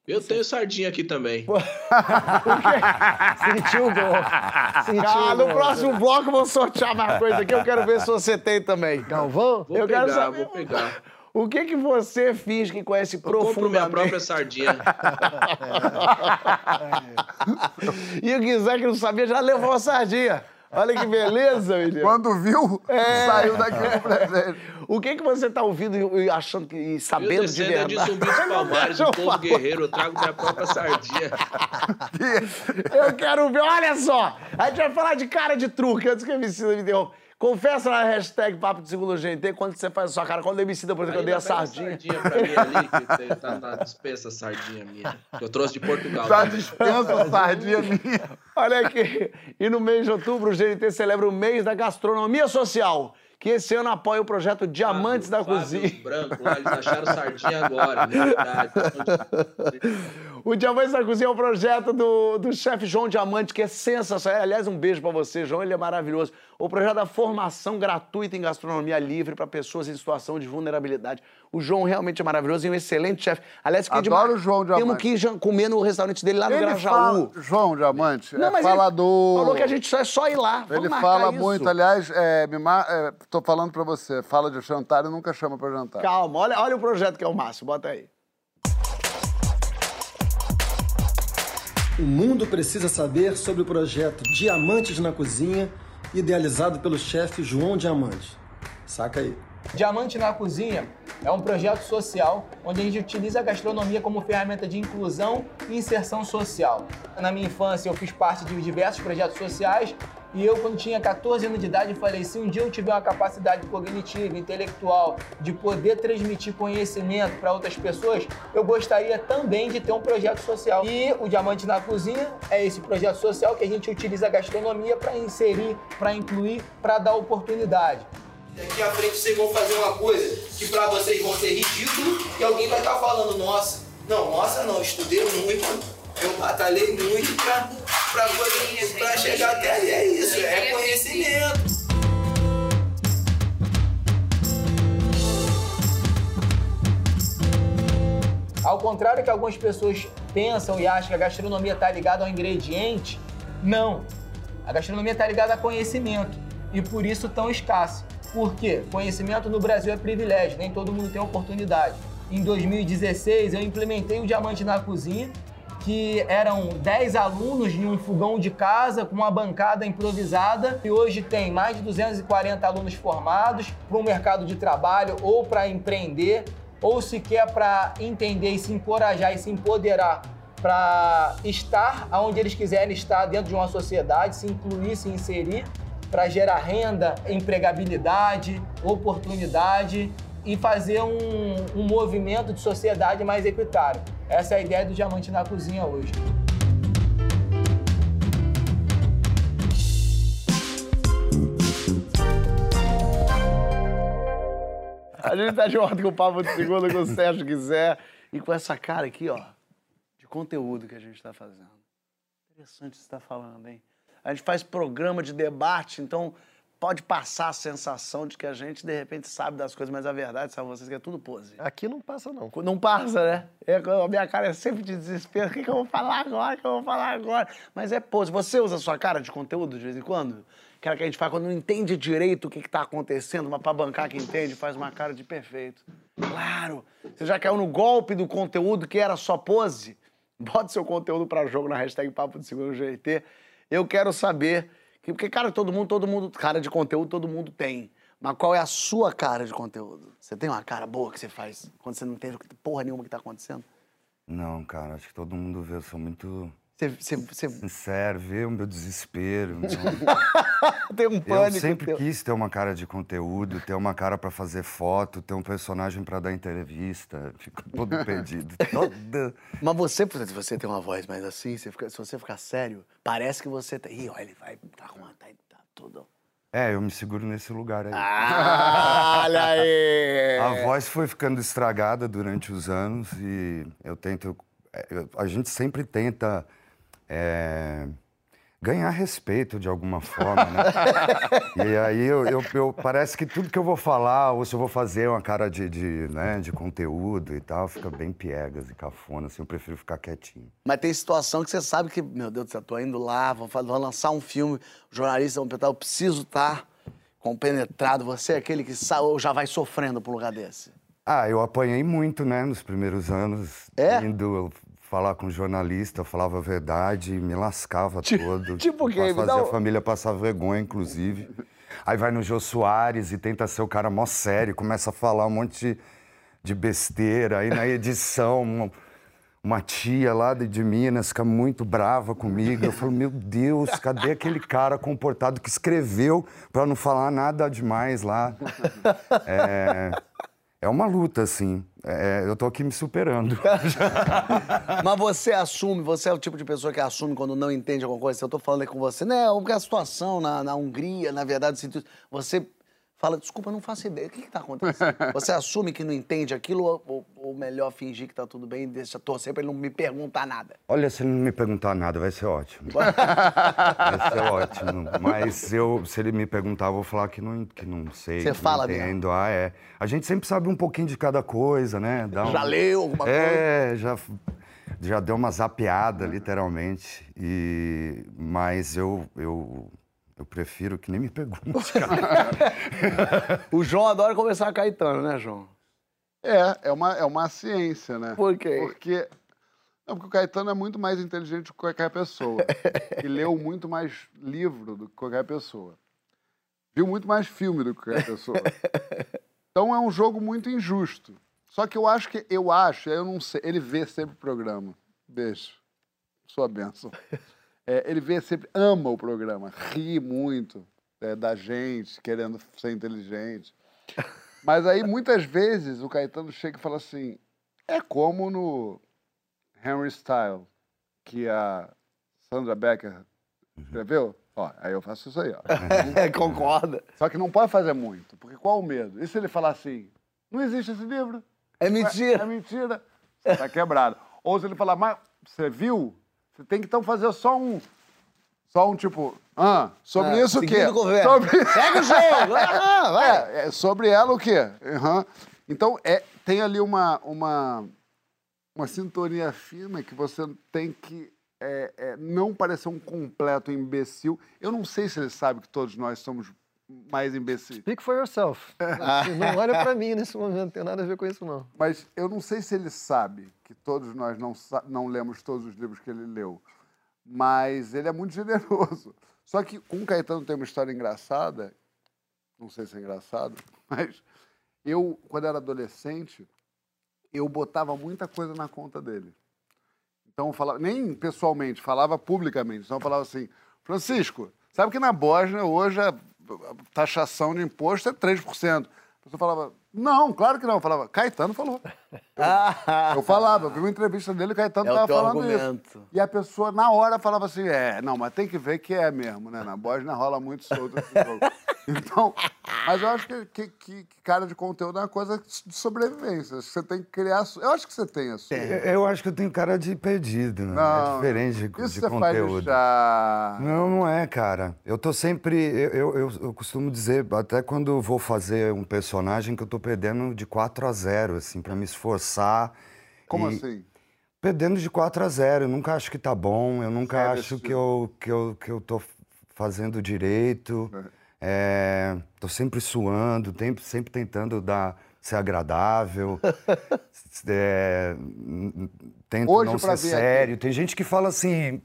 Eu tenho sardinha aqui também. Sentiu o gol. Sentiu Ah, no gol. próximo bloco eu vou sortear mais coisa aqui. Eu quero ver se você tem também. Galvão? Vou Eu quero pegar, saber- vou pegar. O que que você finge que conhece Eu compro minha profundamente? própria sardinha. E o Guizé que não sabia já levou a sardinha. Olha que beleza, menino. Quando viu, É. saiu daqui com presente. O que que você tá ouvindo e achando que e sabendo de descendo é de verdade? zumbi dos palmares, eu do povo guerreiro. Eu trago minha própria sardinha. Eu quero ver, olha só! A gente vai falar de cara de truque, antes que a Emicida me interrompa. Confessa na hashtag Papo de Segundo GNT quando você faz a sua cara. Quando a Emicida, por exemplo, eu dei a sardinha. sardinha pra mim ali, que tá na dispensa a sardinha minha. Que eu trouxe de Portugal. Tá também. dispensa a sardinha minha. Olha aqui. E no mês de outubro, o GNT celebra o mês da gastronomia social, que esse ano apoia o projeto Diamantes da Fábio Cozinha. Branco, lá, eles acharam sardinha agora, né? verdade. O Diamantes da Cozinha é um projeto do, do chefe João Diamante, que é sensacional. Aliás, um beijo pra você, João, ele é maravilhoso. O projeto da formação gratuita em gastronomia livre para pessoas em situação de vulnerabilidade. O João realmente é maravilhoso e um excelente chefe. Aliás, de Adoro mar- o João Diamante. Temos que comer no restaurante dele lá no Ele Grajaú. fala, João Diamante, Não, é falador. Falou que a gente só é só ir lá. Vamos Ele fala isso. muito, aliás, é, me mar... é, tô falando pra você, fala de jantar e nunca chama pra jantar. Calma, olha, olha o projeto que é o Márcio, bota aí. O mundo precisa saber sobre o projeto Diamantes na Cozinha, idealizado pelo chefe João Diamante. Saca aí. Diamante na Cozinha é um projeto social onde a gente utiliza a gastronomia como ferramenta de inclusão e inserção social. Na minha infância eu fiz parte de diversos projetos sociais e eu quando tinha 14 anos de idade falei, se um dia eu tiver uma capacidade cognitiva, intelectual, de poder transmitir conhecimento para outras pessoas, eu gostaria também de ter um projeto social. E o Diamante na Cozinha é esse projeto social que a gente utiliza a gastronomia para inserir, para incluir, para dar oportunidade. Daqui à frente vocês vão fazer uma coisa que pra vocês vão ser ridículo e alguém vai estar falando, nossa, não, nossa não, estudei muito, eu batalhei muito pra, pra, pra chegar até aí. É isso, é conhecimento. Ao contrário que algumas pessoas pensam e acham que a gastronomia está ligada ao ingrediente, não. A gastronomia está ligada a conhecimento e por isso tão escassa. Por quê? Conhecimento no Brasil é privilégio, nem todo mundo tem oportunidade. Em 2016 eu implementei o Diamante na Cozinha, que eram 10 alunos em um fogão de casa com uma bancada improvisada e hoje tem mais de 240 alunos formados para o mercado de trabalho ou para empreender ou sequer para entender e se encorajar e se empoderar para estar onde eles quiserem estar dentro de uma sociedade, se incluir, se inserir, para gerar renda, empregabilidade, oportunidade e fazer um, um movimento de sociedade mais equitário. Essa é a ideia do Diamante na Cozinha hoje. A gente tá de volta com o Papo de Segunda, com o Sérgio quiser. E com essa cara aqui, ó, de conteúdo que a gente tá fazendo. Interessante você tá falando, hein? A gente faz programa de debate, então pode passar a sensação de que a gente, de repente, sabe das coisas, mas a verdade, sabe vocês, que é tudo pose. Aqui não passa, não. Não passa, né? É, a minha cara é sempre de desespero. O que, que eu vou falar agora? O que eu vou falar agora? Mas é pose. Você usa a sua cara de conteúdo de vez em quando? Aquela que a gente faz quando não entende direito o que, que tá acontecendo, mas pra bancar que entende, faz uma cara de perfeito. Claro! Você já caiu no golpe do conteúdo que era só pose? Bota seu conteúdo pra jogo na hashtag Papo de Segundo GT. Eu quero saber. que- Porque, cara, todo mundo, todo mundo, cara de conteúdo, todo mundo tem. Mas qual é a sua cara de conteúdo? Você tem uma cara boa que você faz quando você não entende porra nenhuma que tá acontecendo? Não, cara, acho que todo mundo vê, eu sou muito Você, você, você vê o meu desespero. meu- tem um Eu pânico. sempre teu. quis ter uma cara de conteúdo, ter uma cara pra fazer foto, ter um personagem pra dar entrevista. Fico todo perdido. Toda... Mas você, por exemplo, você tem uma voz mais assim, você fica- se você ficar sério, parece que você tá. Ih, olha, ele vai. Tá. Tá, tá tudo. É, eu me seguro nesse lugar aí. Ah, olha aí! A voz foi ficando estragada durante os anos e eu tento. é, eu- A gente sempre tenta é, ganhar respeito de alguma forma, né? e aí eu, eu- eu- parece que tudo que eu vou falar, ou se eu vou fazer uma cara de, de, né, de conteúdo e tal, fica bem piegas e cafona, assim, eu prefiro ficar quietinho. Mas tem situação que você sabe que, meu Deus do céu, tô indo lá, vou, vou lançar um filme, os jornalistas vão perguntar, eu preciso estar compenetrado. Você é aquele que sa- já vai sofrendo pro lugar desse. Ah, eu apanhei muito, né, nos primeiros anos. É? Indo falar com jornalista, falava a verdade, me lascava todo. tipo o quê? Me Fazia a família passar vergonha, inclusive. Aí vai no Jô Soares e tenta ser o cara mó sério, começa a falar um monte de, besteira. Aí na edição, uma, uma tia lá de, de Minas fica muito brava comigo. Eu falo, meu Deus, cadê aquele cara comportado que escreveu pra não falar nada demais lá? É, é uma luta, assim. É, eu tô aqui me superando. Mas você assume, você é o tipo de pessoa que assume quando não entende alguma coisa. Eu tô falando aí com você, não, porque a situação na, na Hungria, na verdade, você fala, desculpa, não faço ideia. O que que tá acontecendo? Você assume que não entende aquilo ou, ou- melhor fingir que tá tudo bem e deixa torcer pra ele não me perguntar nada? Olha, se ele não me perguntar nada, vai ser ótimo. vai ser ótimo. Mas eu, se ele me perguntar, eu vou falar que não, que não sei. Você fala não mesmo? entendo. Ah, é. A gente sempre sabe um pouquinho de cada coisa, né? Dá um- Já leu alguma coisa? É, já, já deu uma zapeada, literalmente. E, mas eu, eu, eu prefiro que nem me pergunte, cara. O João adora conversar com Caetano, né, João? É, é uma, é uma ciência, né? Por quê? Porque, não, porque o Caetano é muito mais inteligente que qualquer pessoa. e leu muito mais livro do que qualquer pessoa. Viu muito mais filme do que qualquer pessoa. Então é um jogo muito injusto. Só que eu acho que, eu acho, eu não sei, ele vê sempre o programa. Beijo. Sua bênção. É, ele vê sempre, ama o programa, ri muito é, da gente, querendo ser inteligente. Mas aí, muitas vezes, o Caetano chega e fala assim: é como no Henry Style, que a Sandra Becker escreveu. Ó, aí eu faço isso aí, ó. É, concorda. Só que não pode fazer muito, porque qual o medo? E se ele falar assim: não existe esse livro? É mentira. É, mentira. Você tá quebrado. Ou se ele falar, mas você viu? Você tem que então fazer só um. Só um tipo, ah, sobre Ah, isso o quê? governo. Sobre... Segue o jogo. Ah, vai. É, é, sobre ela o quê? Aham. Então, é, tem ali uma, uma, uma sintonia fina que você tem que é, é, não parecer um completo imbecil. Eu não sei se ele sabe que todos nós somos mais imbecis. Speak for yourself. Não olha pra mim nesse momento, não tem nada a ver com isso, não. Mas eu não sei se ele sabe que todos nós não, não lemos todos os livros que ele leu. Mas ele é muito generoso. Só que com o Caetano tem uma história engraçada. Não sei se é engraçado, mas eu, quando era adolescente, eu botava muita coisa na conta dele. Então, Então, falava, nem pessoalmente, falava publicamente. Então, eu falava assim, Francisco, sabe que na Bósnia hoje taxação de imposto é 3%. A pessoa falava, não, claro que não. Eu falava, Caetano falou. Eu falava, eu vi uma entrevista dele, o Caetano É teu falando argumento. isso. E a pessoa, na hora, falava assim, é, não, mas tem que ver que é mesmo, né? Na Bósnia rola muito solto esse jogo. Então, mas eu acho que, que, que- que cara de conteúdo é uma coisa de sobrevivência. Você tem que criar... Eu acho que você tem a sua. Eu eu acho que eu tenho cara de perdido, né? Não, é diferente de, Isso de você faz de conteúdo. chá. Não, não é, cara. Eu tô sempre. Eu, eu, eu- eu costumo dizer, até quando vou fazer um personagem, que eu tô perdendo de 4 a 0, assim, pra me esforçar. Como E- assim? Perdendo de 4 a 0. Eu nunca acho que tá bom, eu nunca Sério, acho esse que eu, que, eu, que eu tô fazendo direito. É, tô sempre suando, tem- sempre tentando dar, ser agradável. é, tento Hoje, não ser ver aqui- sério. Tem gente que fala assim,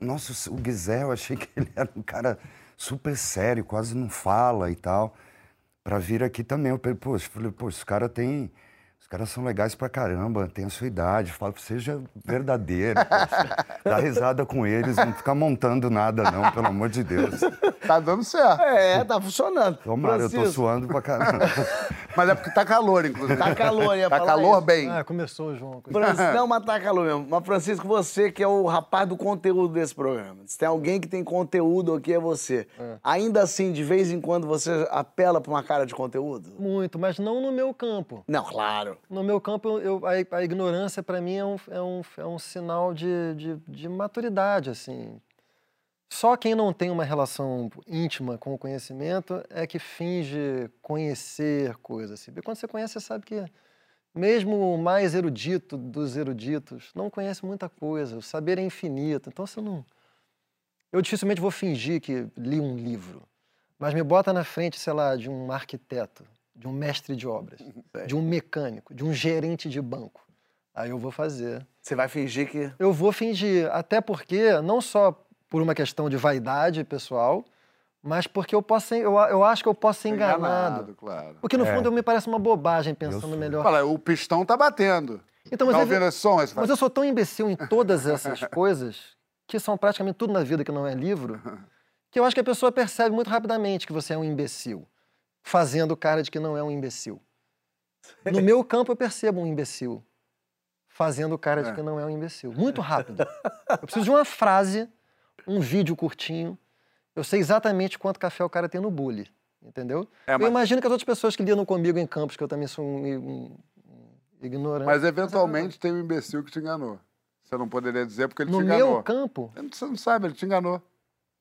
nossa, o Guizé, eu achei que ele era um cara super sério, quase não fala e tal. Pra vir aqui também, eu falei, eu falei, pô, os caras têm... Os caras são legais pra caramba, tem a sua idade. Fala, seja verdadeiro. poxa. Dá risada com eles, não fica montando nada, não, pelo amor de Deus. Tá dando certo. É, tá funcionando. Tomara, eu tô Francisco, suando pra caramba. Mas é porque tá calor, inclusive. Tá calor, ia Tá falar calor isso. bem. Ah, começou, João. Fran- Não, mas tá calor mesmo. Mas, Francisco, você que é o rapaz do conteúdo desse programa. Se tem alguém que tem conteúdo aqui, é você. Ainda assim, de vez em quando, você apela pra uma cara de conteúdo? Muito, mas não no meu campo. Não, claro. No meu campo, eu- a, a ignorância, para mim, é um, é um, é um sinal de, de, de maturidade, assim. Só quem não tem uma relação íntima com o conhecimento é que finge conhecer coisas. Assim. Porque quando você conhece, você sabe que mesmo o mais erudito dos eruditos não conhece muita coisa. O saber é infinito. Então, você não... Eu dificilmente vou fingir que li um livro. Mas me bota na frente, sei lá, de um arquiteto, de um mestre de obras, de um mecânico, de um gerente de banco. Aí eu vou fazer. Você vai fingir que. Eu vou fingir, até porque, não só por uma questão de vaidade pessoal, mas porque eu posso ser, eu, eu acho que eu posso ser enganado. claro. Porque no É. fundo me parece uma bobagem pensando melhor. Fala, o pistão tá batendo. Então, mas, tá é ve- ouvindo esse som? Mas eu sou tão imbecil em todas essas coisas, que são praticamente tudo na vida que não é livro, que eu acho que a pessoa percebe muito rapidamente que você é um imbecil, fazendo cara de que não é um imbecil. No meu campo eu percebo um imbecil, fazendo cara de É. que não é um imbecil. Muito rápido. Eu preciso de uma frase, um vídeo curtinho. Eu sei exatamente quanto café o cara tem no bully, entendeu? É, Eu mas- imagino que as outras pessoas que lidam comigo em campos, que eu também sou um, um- um ignorante. Mas eventualmente tem um imbecil que te enganou. Você não poderia dizer porque ele no te enganou. meu campo, Você não sabe, ele te enganou.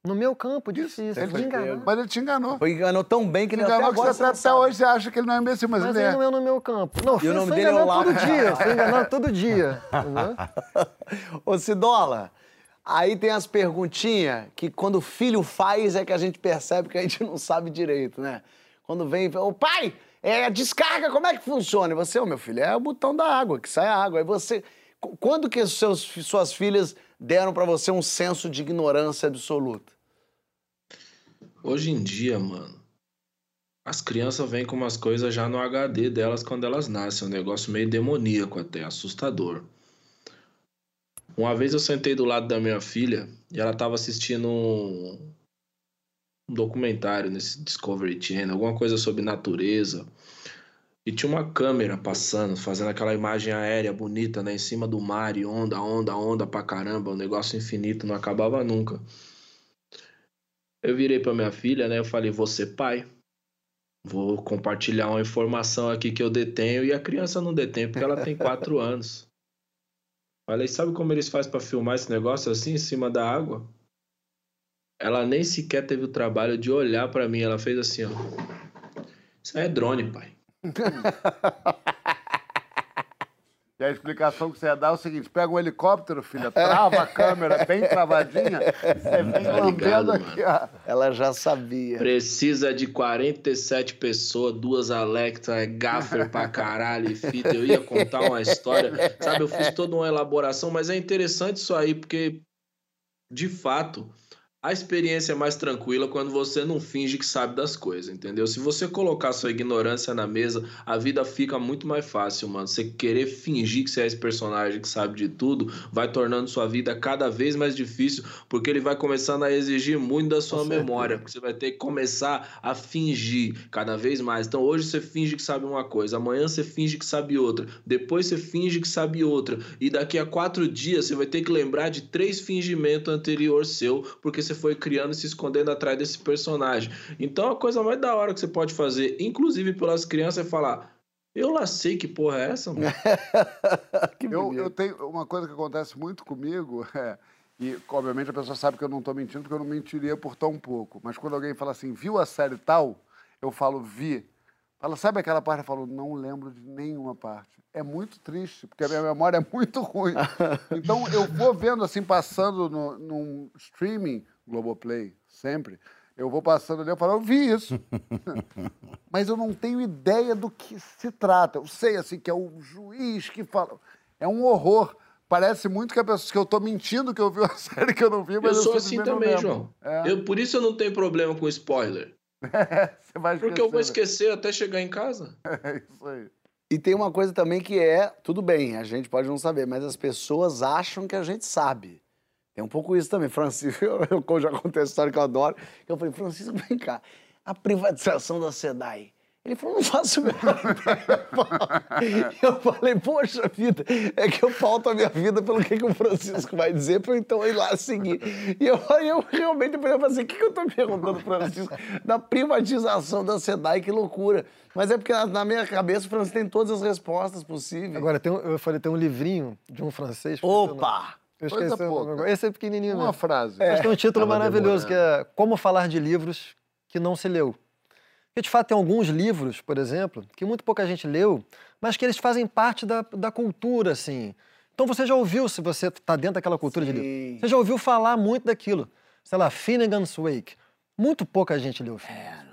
No meu campo, difícil. Ele me enganar. Mas ele te enganou. Foi enganou tão bem que Ele enganou que agora você até hoje você acha que ele não é imbecil, mas, Mas ele ele é. não é no meu campo. Não, E o fui, nome sou dele é enganado Olavo. todo dia. Sou enganado todo dia. Ô, Cidola, aí tem as perguntinhas que quando o filho faz é que a gente percebe que a gente não sabe direito, né? Quando vem e fala, ô pai, é a descarga, como é que funciona? E você, ô meu filho, é o botão da água, que sai a água. Aí você. qu- Quando que seus, suas filhas deram pra você um senso de ignorância absoluta? Hoje em dia, mano, as crianças vêm com umas coisas já no HD delas quando elas nascem. Um negócio meio demoníaco até, assustador. Uma vez eu sentei do lado da minha filha e ela tava assistindo um, um documentário nesse Discovery Channel, alguma coisa sobre natureza. E tinha uma câmera passando, fazendo aquela imagem aérea bonita, né? Em cima do mar e onda, onda, onda pra caramba. Um negócio infinito, não acabava nunca. Eu virei pra minha filha, né? Eu falei, você pai. Vou compartilhar uma informação aqui que eu detenho e a criança não detém porque ela tem quatro anos. Falei, sabe como eles fazem pra filmar esse negócio assim, em cima da água? Ela nem sequer teve o trabalho de olhar pra mim. Ela fez assim, ó. Isso aí é drone, pai. E a explicação que você ia dar é o seguinte: pega um helicóptero, filha, trava a câmera bem travadinha, você vem Tá lambendo ligado, aqui, ó. Ela já sabia. Precisa de 47 pessoas, duas Alexa, é gaffer pra caralho e fita. Eu ia contar uma história, sabe? Eu fiz toda uma elaboração, mas é interessante isso aí, porque, de fato, A experiência é mais tranquila quando você não finge que sabe das coisas, entendeu? Se você colocar sua ignorância na mesa, a vida fica muito mais fácil, mano. Você querer fingir que você é esse personagem que sabe de tudo, vai tornando sua vida cada vez mais difícil, porque ele vai começando a exigir muito da sua memória, porque você vai ter que começar a fingir cada vez mais. Então hoje você finge que sabe uma coisa, amanhã você finge que sabe outra, depois você finge que sabe outra, e daqui a quatro dias você vai ter que lembrar de três fingimentos anterior seu, porque você foi criando e se escondendo atrás desse personagem. Então a coisa mais da hora que você pode fazer, inclusive pelas crianças, é falar. Eu lá sei que porra é essa, mano. eu, eu tenho uma coisa que acontece muito comigo, é, e obviamente a pessoa sabe que eu não estou mentindo, porque eu não mentiria por tão pouco. Mas quando alguém fala assim, viu a série tal? Eu falo, vi. Fala, sabe aquela parte? Eu falo, não lembro de nenhuma parte. É muito triste, porque a minha memória é muito ruim. Então eu vou vendo assim, passando no, num streaming, Globoplay, sempre. Eu vou passando ali e falo, eu vi isso. Mas eu não tenho ideia do que se trata. Eu sei, assim, que é o juiz que fala. É um horror. Parece muito que, a pessoa, que eu tô mentindo que eu vi uma série que eu não vi, mas eu eu sou assim também, João. É. Eu, por isso eu não tenho problema com spoiler. Você vai Porque eu vou esquecer. esquecer até chegar em casa. É isso aí. E tem uma coisa também que é, tudo bem, a gente pode não saber, mas as pessoas acham que a gente sabe. Tem um pouco isso também. Francisco, eu, eu já contei a história que eu adoro. Eu falei, Francisco, vem cá, a privatização da SEDAI. Ele falou, não faço ideia. Eu falei, poxa vida, é que eu pauto a minha vida pelo que, que o Francisco vai dizer, para eu então ir lá seguir. E eu, eu realmente falei assim, o que, que eu tô perguntando Francisco? Da privatização da SEDAI, que loucura. Mas é porque na, na minha cabeça o Francisco tem todas as respostas possíveis. Agora, tem eu falei, tem um livrinho de um francês. Opa! Eu Coisa esqueci nome pouca. Esse é pequenininho Uma mesmo. frase. Mas tem um título Tava maravilhoso que demorando. é Como Falar de Livros que Não Se Leu. Porque, de fato, tem alguns livros, por exemplo, que muito pouca gente leu, mas que eles fazem parte da, da cultura, assim. Então você já ouviu, se você está dentro daquela cultura de Sim. livro, você já ouviu falar muito daquilo. Sei lá, Finnegan's Wake. Muito pouca gente leu Finnegan's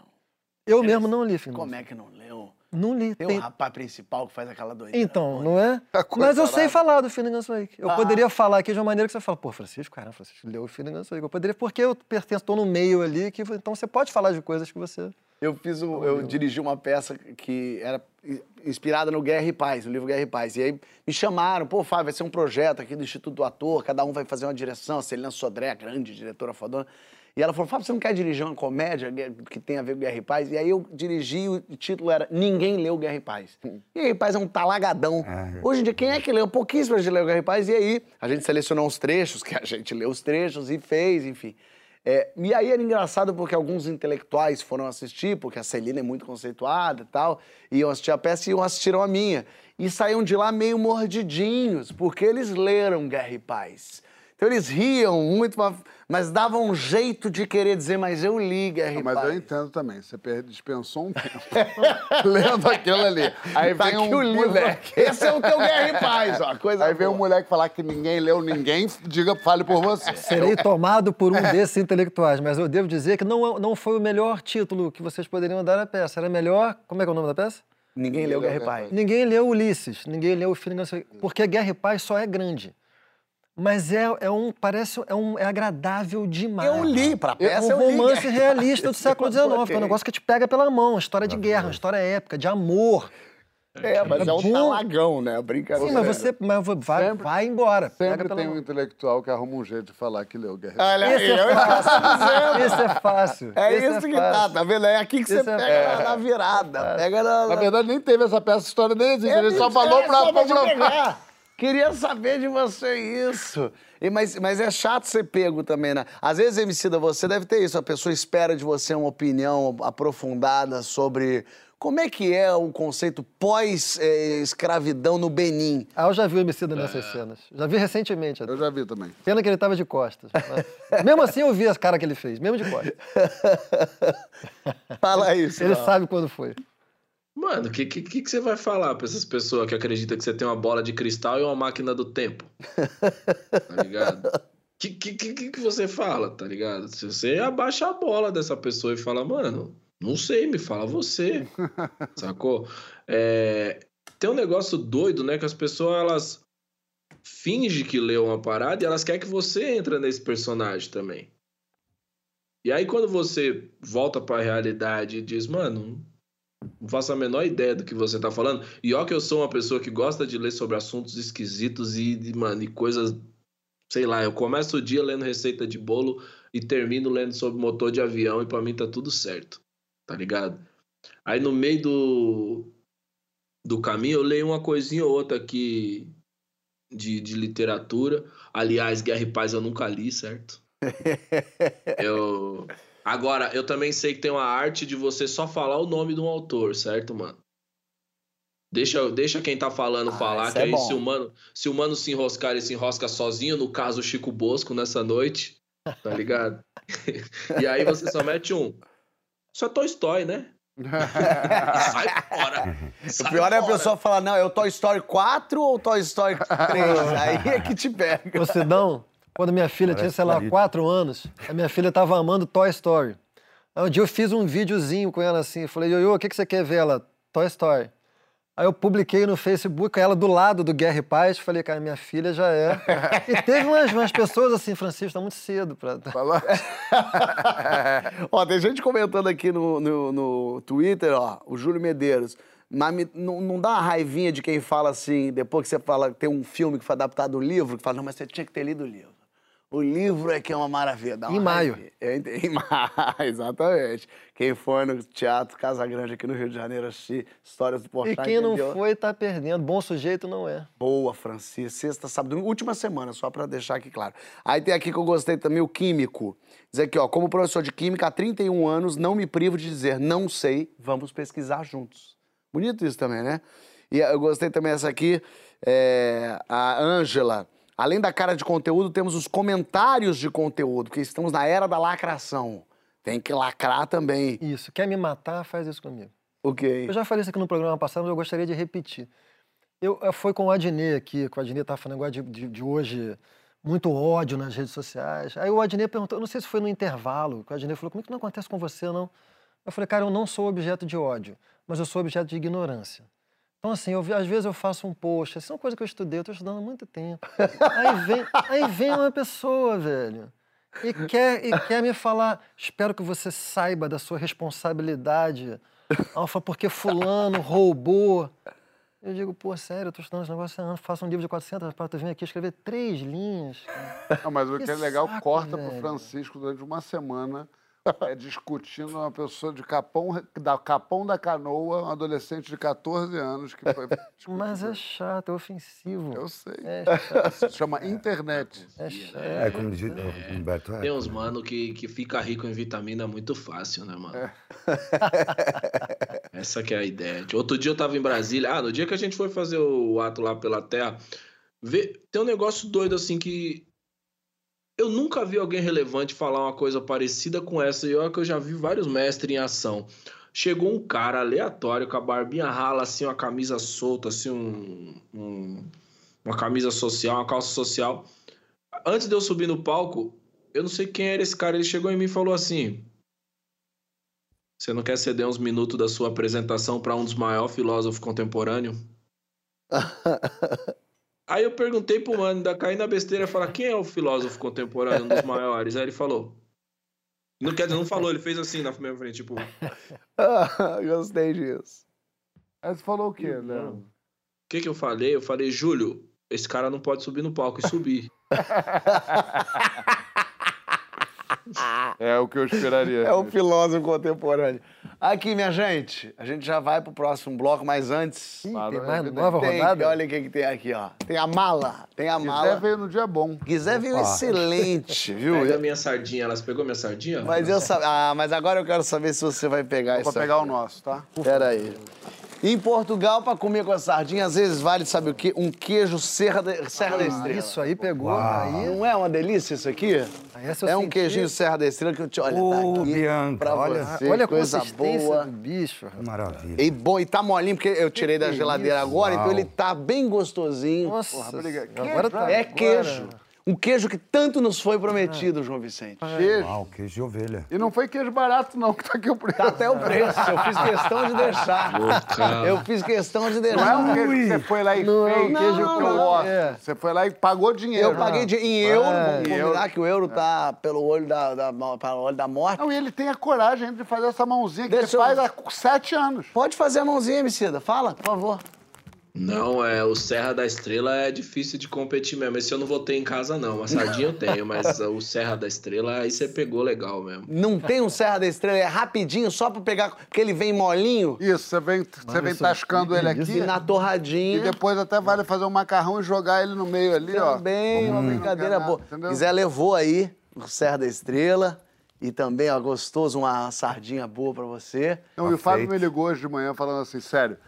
Eu mesmo não li Finnegan's Como é que não leu? Não li. Tem Tem- o rapaz principal que faz aquela doideira. Então, não é? coisa Mas eu sei falar do Finnegan's Wake. Eu Ah. poderia falar aqui de uma maneira que você fala, pô, Francisco, caramba, Francisco leu o Finnegan's Wake. Eu poderia, porque eu pertenço, estou no meio ali, que, então você pode falar de coisas que você... Eu fiz o, eu dirigi uma peça que era inspirada no Guerra e Paz, no livro Guerra e Paz. E aí me chamaram, pô, Fábio, vai ser um projeto aqui do Instituto do Ator, cada um vai fazer uma direção, a Celina Sodré, a grande diretora fodona. E ela falou, Fábio, você não quer dirigir uma comédia que tem a ver com Guerra e Paz? E aí eu dirigi, e o título era Ninguém Leu Guerra e Paz. Guerra e Paz é um talagadão. Hoje em dia, quem é que leu? Pouquíssima gente leu Guerra e Paz. E aí, a gente selecionou uns trechos, que a gente leu os trechos e fez, enfim. É, e aí era engraçado porque alguns intelectuais foram assistir, porque a Celina é muito conceituada e tal, iam assistir a peça e iam assistiram a minha. E saíam de lá meio mordidinhos, porque eles leram Guerra e Paz. Então eles riam muito, mas- davam um jeito de querer dizer, mas eu li Guerra Não, e mas Paz. eu entendo também. Você dispensou um tempo lendo aquilo ali. Aí Tá vem um moleque. Esse é o teu Guerra e Paz, ó. Coisa Aí vem um boa. moleque falar que ninguém leu ninguém, diga, fale por você. Serei tomado por um desses intelectuais, mas eu devo dizer que não, não foi o melhor título que vocês poderiam dar à peça. Era melhor... Como é que é o nome da peça? Ninguém leu Guerra e Paz. Ninguém leu Ulisses, ninguém leu o Finnegan's Wake, porque Guerra e Paz só é grande. Mas é, é um, parece, é, um, é agradável demais. Eu li, pra É peça um eu li. romance realista do século XIX, que é um negócio que te pega pela mão, uma história de guerra, uma história épica, de amor. É, mas é um bom. talagão, né? Brincadeira. Sim, mas você mas vai, Sempre- vai embora. pega Sempre pela tem um mão. intelectual que arruma um jeito de falar que leu Guerra. Olha Esse aí, é eu fácil. Esse é fácil. É Esse isso que fácil. tá, tá vendo? É aqui que você é- pega na, virada. Pega na. Na verdade, nem teve essa peça, história nem existe. Ele só É, falou pra... só pra. Queria saber de você isso. E, mas, mas é chato ser pego também, né? Às vezes, Emicida, você deve ter isso. A pessoa espera de você uma opinião aprofundada sobre como é que é o conceito pós-escravidão no Benin. Ah, eu já vi o Emicida nessas cenas. Já vi recentemente. até. Eu já vi também. Pena que ele tava de costas. mas- mesmo assim, eu vi a cara que ele fez, mesmo de costas. Fala isso. Ele Rafa. sabe quando foi. Mano, o que, que, que você vai falar pra essas pessoas que acreditam que você tem uma bola de cristal e uma máquina do tempo? Tá ligado? O que, que, que, que você fala, tá ligado? Se você abaixa a bola dessa pessoa e fala, mano, não sei, me fala você. Sacou? É, tem um negócio doido, né? Que as pessoas, elas fingem que leu uma parada e elas querem que você entre nesse personagem também. E aí, quando você volta pra realidade e diz, mano, não faço a menor ideia do que você tá falando. E ó que eu sou uma pessoa que gosta de ler sobre assuntos esquisitos e, de- mano, e coisas, sei lá, eu começo o dia lendo receita de bolo e termino lendo sobre motor de avião e pra mim tá tudo certo, tá ligado? Aí no meio do, do caminho eu leio uma coisinha ou outra aqui de, de literatura. Aliás, Guerra e Paz eu nunca li, certo? Eu... Agora, eu também sei que tem uma arte de você só falar o nome de um autor, certo, mano? Deixa, deixa quem tá falando falar, isso que é aí bom. se o, mano, se o mano se enroscar, ele se enrosca sozinho, no caso o Chico Bosco nessa noite, tá ligado? e aí você só mete um. Isso é Toy Story, né? E sai fora. O Sai pior é a fora. pessoa falar, não, é o Toy Story 4 ou o Toy Story 3? Aí é que te pega. Ô, Sidão, quando minha filha tinha, sei lá, quatro anos, a minha filha tava amando Toy Story. Aí um dia eu fiz um videozinho com ela assim, falei, Ioiô, o que, que você quer ver? Ela, Toy Story. Aí eu publiquei no Facebook, ela do lado do Guerra e Paz, falei, cara, minha filha já é. E teve umas, umas pessoas assim, Francisco, tá muito cedo pra... Fala. ó, tem gente comentando aqui no, no, no Twitter, ó, o Júlio Medeiros. Mas me- não, não dá uma raivinha de quem fala assim, depois que você fala que tem um filme que foi adaptado do livro, que fala, não, mas você tinha que ter lido o livro. O livro é que é uma maravilha. Dá uma Em maio. entendi. Em maio, exatamente. Quem for no Teatro Casa Grande aqui no Rio de Janeiro assistir Histórias do E Porchat, quem não entendeu? foi tá perdendo. Bom sujeito não é. Boa, Francisco. Sexta, sábado, última semana, só pra deixar aqui claro. Aí tem aqui que eu gostei também, o químico. Diz aqui, ó, como professor de química há 31 anos, não me privo de dizer não sei, vamos pesquisar juntos. Bonito isso também, né? E eu gostei também essa aqui, é, a Ângela. Além da cara de conteúdo, temos os comentários de conteúdo, porque estamos na era da lacração. Tem que lacrar também. Isso. Quer me matar, faz isso comigo. O quê? Eu já falei isso aqui no programa passado, mas eu gostaria de repetir. Eu, eu foi com o Adnê aqui, que o Adnê estava falando agora de, de, de hoje, muito ódio nas redes sociais. Aí o Adnê perguntou, eu não sei se foi no intervalo, que o Adnê falou, como é que não acontece com você, não? Eu falei, cara, eu não sou objeto de ódio, mas eu sou objeto de ignorância. Então, assim, eu, às vezes eu faço um post, isso é uma coisa que eu estudei, eu estou estudando há muito tempo. Aí vem, aí vem uma pessoa, velho, e quer, e quer me falar, espero que você saiba da sua responsabilidade. Falo, porque fulano roubou. Eu digo, pô, sério, eu tô estudando esse negócio há anos, faço um livro de 400 para tu vir aqui escrever três linhas. cara. Não, mas o Que que é legal, saco, corta pro velho. Francisco durante uma semana é, discutindo uma pessoa de Capão da, Capão da Canoa, um adolescente de 14 anos que foi. Mas é chato, é ofensivo. Eu sei. É chato, Se chama internet. é chato. É, como diz o Humberto Tem Eco. uns mano que, que fica rico em vitamina muito fácil, né, mano? É. Essa que é a ideia. Outro dia eu tava em Brasília. Ah, no dia que a gente foi fazer o ato lá pela terra, vê, tem um negócio doido assim que eu nunca vi alguém relevante falar uma coisa parecida com essa. E olha que eu já vi vários mestres em ação. Chegou um cara aleatório com a barbinha rala, assim, uma camisa solta, assim, um, um- uma camisa social, uma calça social. Antes de eu subir no palco, eu não sei quem era esse cara. Ele chegou em mim e falou assim: Você não quer ceder uns minutos da sua apresentação para um dos maiores filósofos contemporâneos? Aí eu perguntei pro mano, ainda caí na besteira falar: Quem é o filósofo contemporâneo, um dos maiores? Aí ele falou. Não quer dizer, não falou, ele fez assim na minha frente, tipo. Gostei disso. Aí você falou o quê. Léo? O que que eu falei? Eu falei, Júlio, esse cara não pode subir no palco e subir. É o que eu esperaria. É o filósofo contemporâneo. Aqui, minha gente, a gente já vai pro próximo bloco, mas antes. Ih, tem mais tem- nova tem, rodada? Olha o que, que tem aqui, ó. Tem a mala. Tem a mala. veio no dia bom. Guizé veio excelente, viu? Pega a minha sardinha, elas pegou minha sardinha? Mas eu sa- Ah, mas agora eu quero saber se você vai pegar Vou isso. pegar aqui. o nosso, tá? Pera aí. Em Portugal, pra comer com a sardinha, às vezes vale, sabe o quê? Um queijo Serra da, Serra da Estrela. Isso aí pegou. Aí, Não é uma delícia isso aqui? aí essa É um senti. queijinho Serra da Estrela que eu te olha, Ô, tá aqui Bianca, pra olha. você, Olha a coisa boa. do bicho. Maravilha. E bom, e tá molinho, porque eu tirei da que geladeira isso? agora, então Uau. ele tá bem gostosinho. Nossa, obrigado. agora tá... É agora- Um queijo que tanto nos foi prometido, João Vicente. Queijo. Uau, queijo de ovelha. E não foi queijo barato, não, que tá aqui o preço. Tá até o preço, eu fiz questão de deixar. Eu fiz questão de Não é deixar. um queijo que você foi lá e Não é um fez, queijo que com- eu gosto. é. Você foi lá e pagou dinheiro. Eu paguei de, em euro, É. vamos combinar que o euro tá pelo olho da, da, pelo olho da morte. Não, e ele tem a coragem de fazer essa mãozinha que Deixa ele eu- faz há sete anos. Pode fazer a mãozinha, Emicida. Fala, por favor. Não, é, o Serra da Estrela é difícil de competir mesmo. Esse eu não vou ter em casa, não. Uma sardinha eu tenho, mas o Serra da Estrela aí você pegou legal mesmo. Não tem um Serra da Estrela, é rapidinho, só pra pegar, porque ele vem molinho Isso, você vem, você vem tascando ele e aqui. na torradinha. E depois até vale fazer um macarrão e jogar ele no meio ali, ó. Também, uma Hum. brincadeira boa. nada, entendeu? Quiser, levou aí o Serra da Estrela. E também, ó, gostoso, uma sardinha boa pra você. Não, e o Fábio me ligou hoje de manhã falando assim, sério,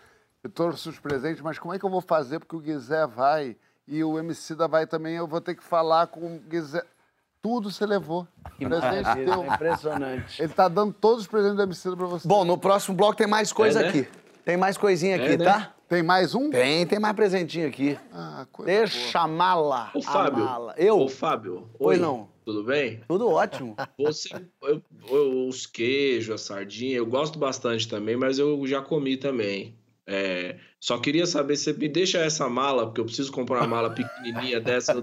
eu trouxe os presentes, mas como é que eu vou fazer? Porque o Guizé vai e o MC da vai também, eu vou ter que falar com o Guizé. Tudo você levou. Presente teu. Impressionante. Ele tá dando todos os presentes do MC pra você. Bom, no próximo bloco tem mais coisa É, né? aqui. Tem mais coisinha aqui, É, né? tá? Tem mais um? Tem, tem mais presentinho aqui. Ah, coisa boa. Deixa a mala. Ô, Fábio. mala. Eu? Ô, Fábio. Pois oi, não. Tudo bem? Tudo ótimo. Você, eu- eu- os queijos, a sardinha, eu gosto bastante também, mas eu já comi também. É, só queria saber se você me deixa essa mala, porque eu preciso comprar uma mala pequenininha dessa.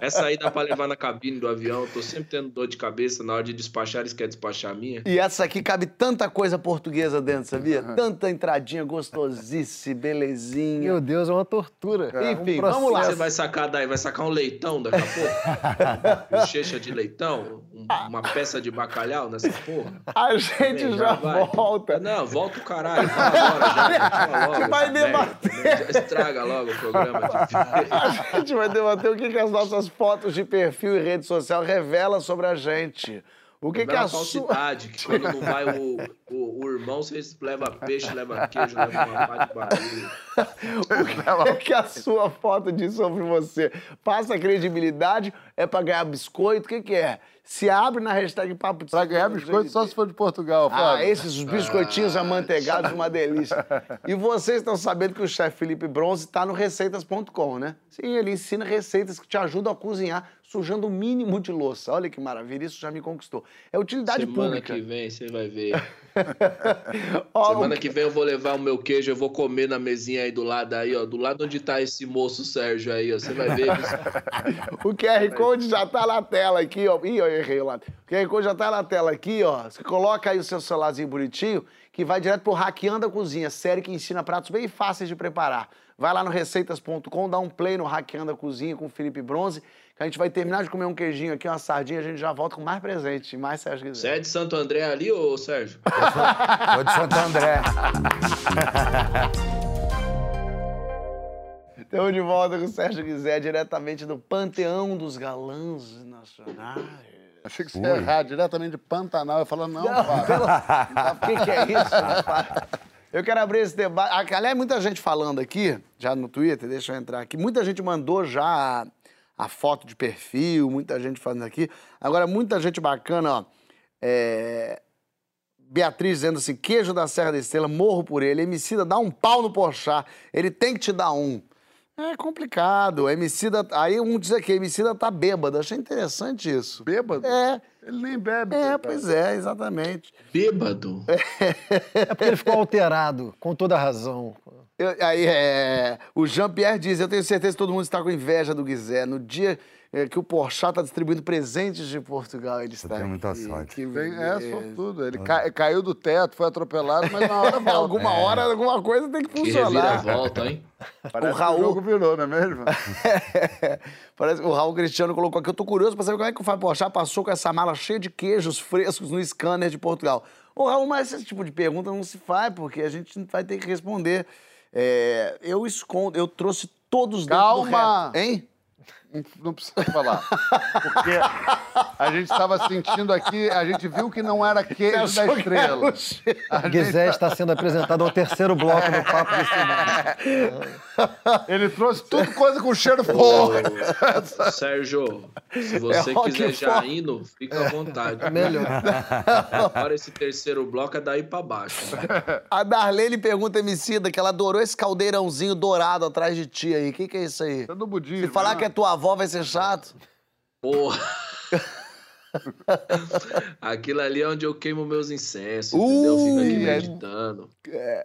Essa aí dá pra levar na cabine do avião. Eu tô sempre tendo dor de cabeça na hora de despachar, eles querem despachar a minha. E essa aqui cabe tanta coisa portuguesa dentro, sabia? Tanta entradinha gostosice, belezinha. Meu Deus, é uma tortura. Enfim, um vamos lá. Você vai sacar daí, vai sacar um leitão daqui a pouco? Bochecha de leitão? Um- uma peça de bacalhau nessa porra? A gente Também, já vai. volta. Não, volta o caralho. Fala agora já. Fala logo, Vai debater. Já estraga logo o programa. De... A gente vai debater o que, que as nossas fotos de perfil e rede social revelam sobre a gente. O que, que Revela a sua... falsidade, que quando não vai o, o, o irmão, vocês leva peixe, leva queijo, leva uma pá de barulho. O que, que a sua foto diz sobre você? Passa credibilidade? É pra ganhar biscoito? O que, que é? Se abre na hashtag Papo de Pra ganhar biscoito só se for de Portugal, Ah, Fábio. esses biscoitinhos amanteigados, uma delícia. E vocês estão sabendo que o chefe Felipe Bronze está no receitas.com, né? Sim, ele ensina receitas que te ajudam a cozinhar, sujando o mínimo de louça. Olha que maravilha, isso já me conquistou. É utilidade Semana pública. que vem você vai ver. Semana que vem eu vou levar o meu queijo, eu vou comer na mesinha aí do lado aí, ó. Do lado onde tá esse moço Sérgio aí, ó. Você vai ver. O QR Code já tá na tela aqui, ó. Ih, eu errei lá. O QR Code já tá na tela aqui, ó. Você coloca aí o seu celularzinho bonitinho, que vai direto pro Hackeando a Cozinha, série que ensina pratos bem fáceis de preparar. Vai lá no receitas.com, dá um play no Hackeando a Cozinha com o Felipe Bronze, que a gente vai terminar de comer um queijinho aqui, uma sardinha, a gente já volta com mais presente, mais Sérgio Você quiser. é de Santo André ali, ô Sérgio? Sou de Santo André. Estamos de volta com o Sérgio Guizé, diretamente do Panteão dos Galãs Nacionais. Achei que você ia errar diretamente de Pantanal. Eu falo, não, Fábio. O que, que é isso? rapaz? Eu quero abrir esse debate. Aliás, muita gente falando aqui, já no Twitter, deixa eu entrar aqui. Muita gente mandou já a, foto de perfil, muita gente falando aqui. Agora, muita gente bacana, ó. É, Beatriz dizendo assim: queijo da Serra da Estrela, morro por ele. Emicida, dá um pau no Porchat. Ele tem que te dar um. É complicado. Emicida, aí um diz aqui, Emicida tá bêbado. Achei interessante isso. Bêbado? É. Ele nem bebe. É, pois é, exatamente. Bêbado. É porque ele ficou alterado, com toda a razão. Eu- aí é. O Jean-Pierre diz: Eu tenho certeza que todo mundo está com inveja do Guizé. No dia é, que o Porchat está distribuindo presentes de Portugal, ele está. tem muita aqui. sorte. Que Tem, é, sortudo. Ele ca- caiu do teto, foi atropelado, mas na hora volta. Alguma hora, alguma coisa tem que Que funcionar. reviravolta, hein? Parece o Raul- que o jogo virou, não é mesmo? Parece que o Raul Cristiano colocou aqui. Eu tô curioso para saber como é que o Fábio Porchat passou com essa mala cheia de queijos frescos no scanner de Portugal. Ô, Raul, mas esse tipo de pergunta não se faz, porque a gente vai ter que responder. É, eu escondo, eu trouxe todos dentro do Calma! reto. Hein? Não- precisa falar. Porque a gente estava sentindo aqui, a gente viu que não era queijo da estrela. Guizé está sendo apresentado ao terceiro bloco do Papo de Cinema. Ele trouxe tudo coisa com cheiro forte. Sérgio, se você É quiser já forte. indo, fica à vontade. Melhor. Agora esse terceiro bloco é daí pra baixo. A Darlene pergunta a Emicida que ela adorou esse caldeirãozinho dourado atrás de ti aí. O que, que é isso aí? É do budismo. Se falar né? que é tua avó vai ser chato. Porra! Aquilo ali é onde eu queimo meus incensos, Uh, entendeu? Fico aqui é- meditando.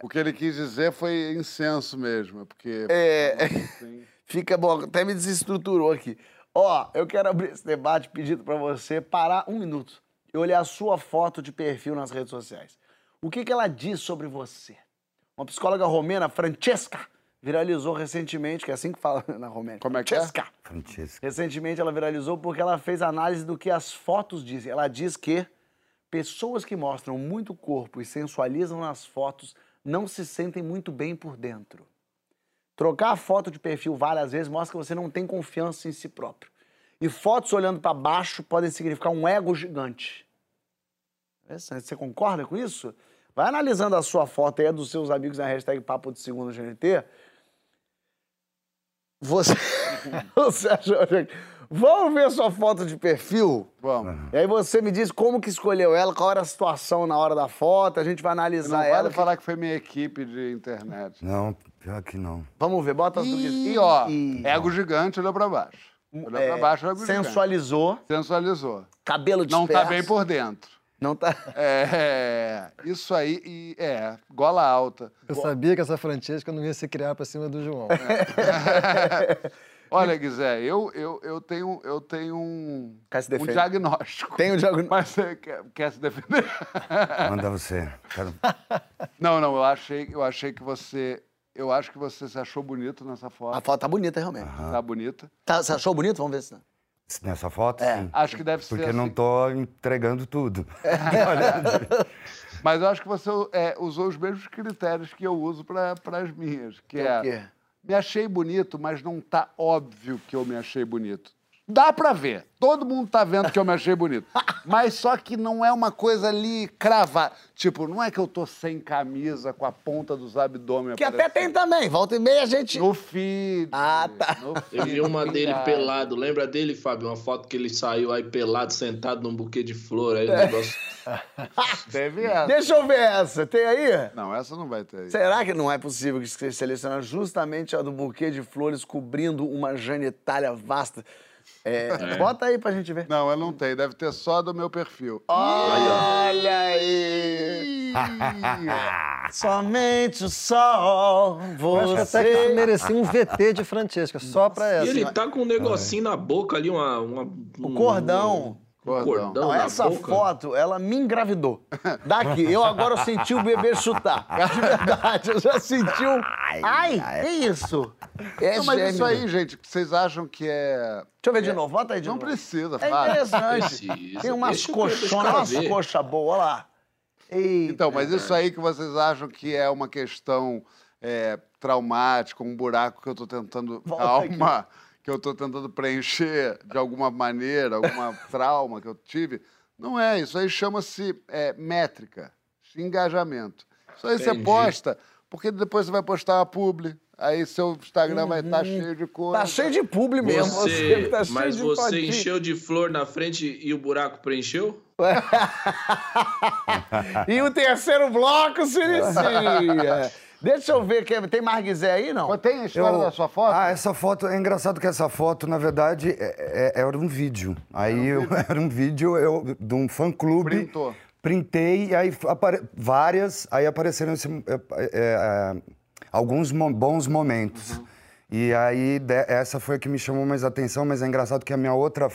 O que ele quis dizer foi incenso mesmo, é porque... É. assim, Fica bom, até me desestruturou aqui. Ó, eu quero abrir esse debate pedindo pra você parar um minuto e olhar a sua foto de perfil nas redes sociais. O que, que ela diz sobre você? Uma psicóloga romena, Francesca, viralizou recentemente, que é assim que fala na Romênia. Como é que é? Francesca. Francesca. Recentemente ela viralizou porque ela fez análise do que as fotos dizem. Ela diz que pessoas que mostram muito corpo e sensualizam nas fotos não se sentem muito bem por dentro. Trocar a foto de perfil várias vezes mostra que você não tem confiança em si próprio. E fotos olhando para baixo podem significar um ego gigante. Interessante. Você concorda com isso? Vai analisando a sua foto aí, a dos seus amigos na hashtag Papo de Segundo GNT. Você, você achou... Vamos ver sua foto de perfil? Vamos. E aí você me diz como que escolheu ela, qual era a situação na hora da foto, a gente vai Não analisar vale ela. falar que foi minha equipe de internet. Não, pior que não. Vamos ver, bota as do E, ó, ih. ego gigante, olhou pra baixo. Olhou É, pra baixo, ego gigante. sensualizou, Sensualizou. cabelo Não tá disperso. bem por dentro. Não tá... É, isso aí, e, é, gola alta. Eu sabia que essa Francesca não ia se criar pra cima do João. Olha, Guizé, eu, eu, eu tenho, eu tenho um, Quer se um diagnóstico. Tem o diagnóstico. Mas você quer, quer se defender? Manda você. Quero- Não, não, eu achei, eu achei que você. Eu acho que você se achou bonito nessa foto. A foto tá bonita, realmente. Tá bonita. Tá, você achou bonito? Vamos ver se... Nessa foto, É. sim. Acho que deve ser. Porque eu não assim. tô entregando tudo. Mas eu acho que você é, usou os mesmos critérios que eu uso para as minhas. Que É é, o quê? me achei bonito, mas não tá óbvio que eu me achei bonito. Dá pra ver. Todo mundo tá vendo que eu me achei bonito. Mas só que não é uma coisa ali cravar. Tipo, não é que eu tô sem camisa, com a ponta dos abdômenes Que até tem também, volta e meia a gente... No feed. Ah, tá. no Eu vi uma feed, dele pelado. Lembra dele, Fábio? Uma foto que ele saiu aí pelado, sentado num buquê de flor. Aí o negócio. Teve essa. Deixa eu ver essa, tem aí? Não, essa não vai ter aí. Será que não é possível que você selecione justamente a do buquê de flores cobrindo uma genitália vasta? É, Bota aí pra gente ver. Não, eu não tenho. Deve ter só do meu perfil. Olha aí! Somente o sol, Eu acho que até que você... merecia um VT de Francesca, só pra E essa. ele tá com um negocinho na boca ali, uma. uma O um- cordão. Cordão Não, na essa boca. foto, ela me engravidou. Daqui, eu agora senti o bebê chutar. De verdade, eu já senti um... Ai, que isso? É Não, mas isso gêmeo. aí, gente, que vocês acham que é. Deixa eu ver de novo, bota aí de Não novo. precisa, É fala. interessante. Precisa. Tem umas o cara umas ver. coxas boas, olha lá. Eita. Então, mas isso aí que vocês acham que é uma questão é, traumática, um buraco que eu tô tentando. Volta Calma! Que eu tô tentando preencher de alguma maneira, alguma trauma que eu tive. Não é, isso aí chama-se é, métrica, engajamento. Isso aí você Entendi. posta, porque depois você vai postar uma publi, aí seu Instagram vai estar cheio de coisa. Tá cheio de publi mesmo. Você, tá cheio mas de você encheu de flor na frente e o buraco preencheu? E o terceiro bloco se inicia. Deixa eu ver, tem mais Guizé aí, não? Tem a história Eu- da sua foto? Ah, essa foto, é engraçado que essa foto, na verdade, é- é- era um vídeo. Aí eu, era um vídeo eu, de um fã-clube. Printou. Printei, e aí apare... várias, aí apareceram esse, é, é, é, alguns mo- bons momentos. E aí de- essa foi a que me chamou mais atenção, mas é engraçado que a minha outra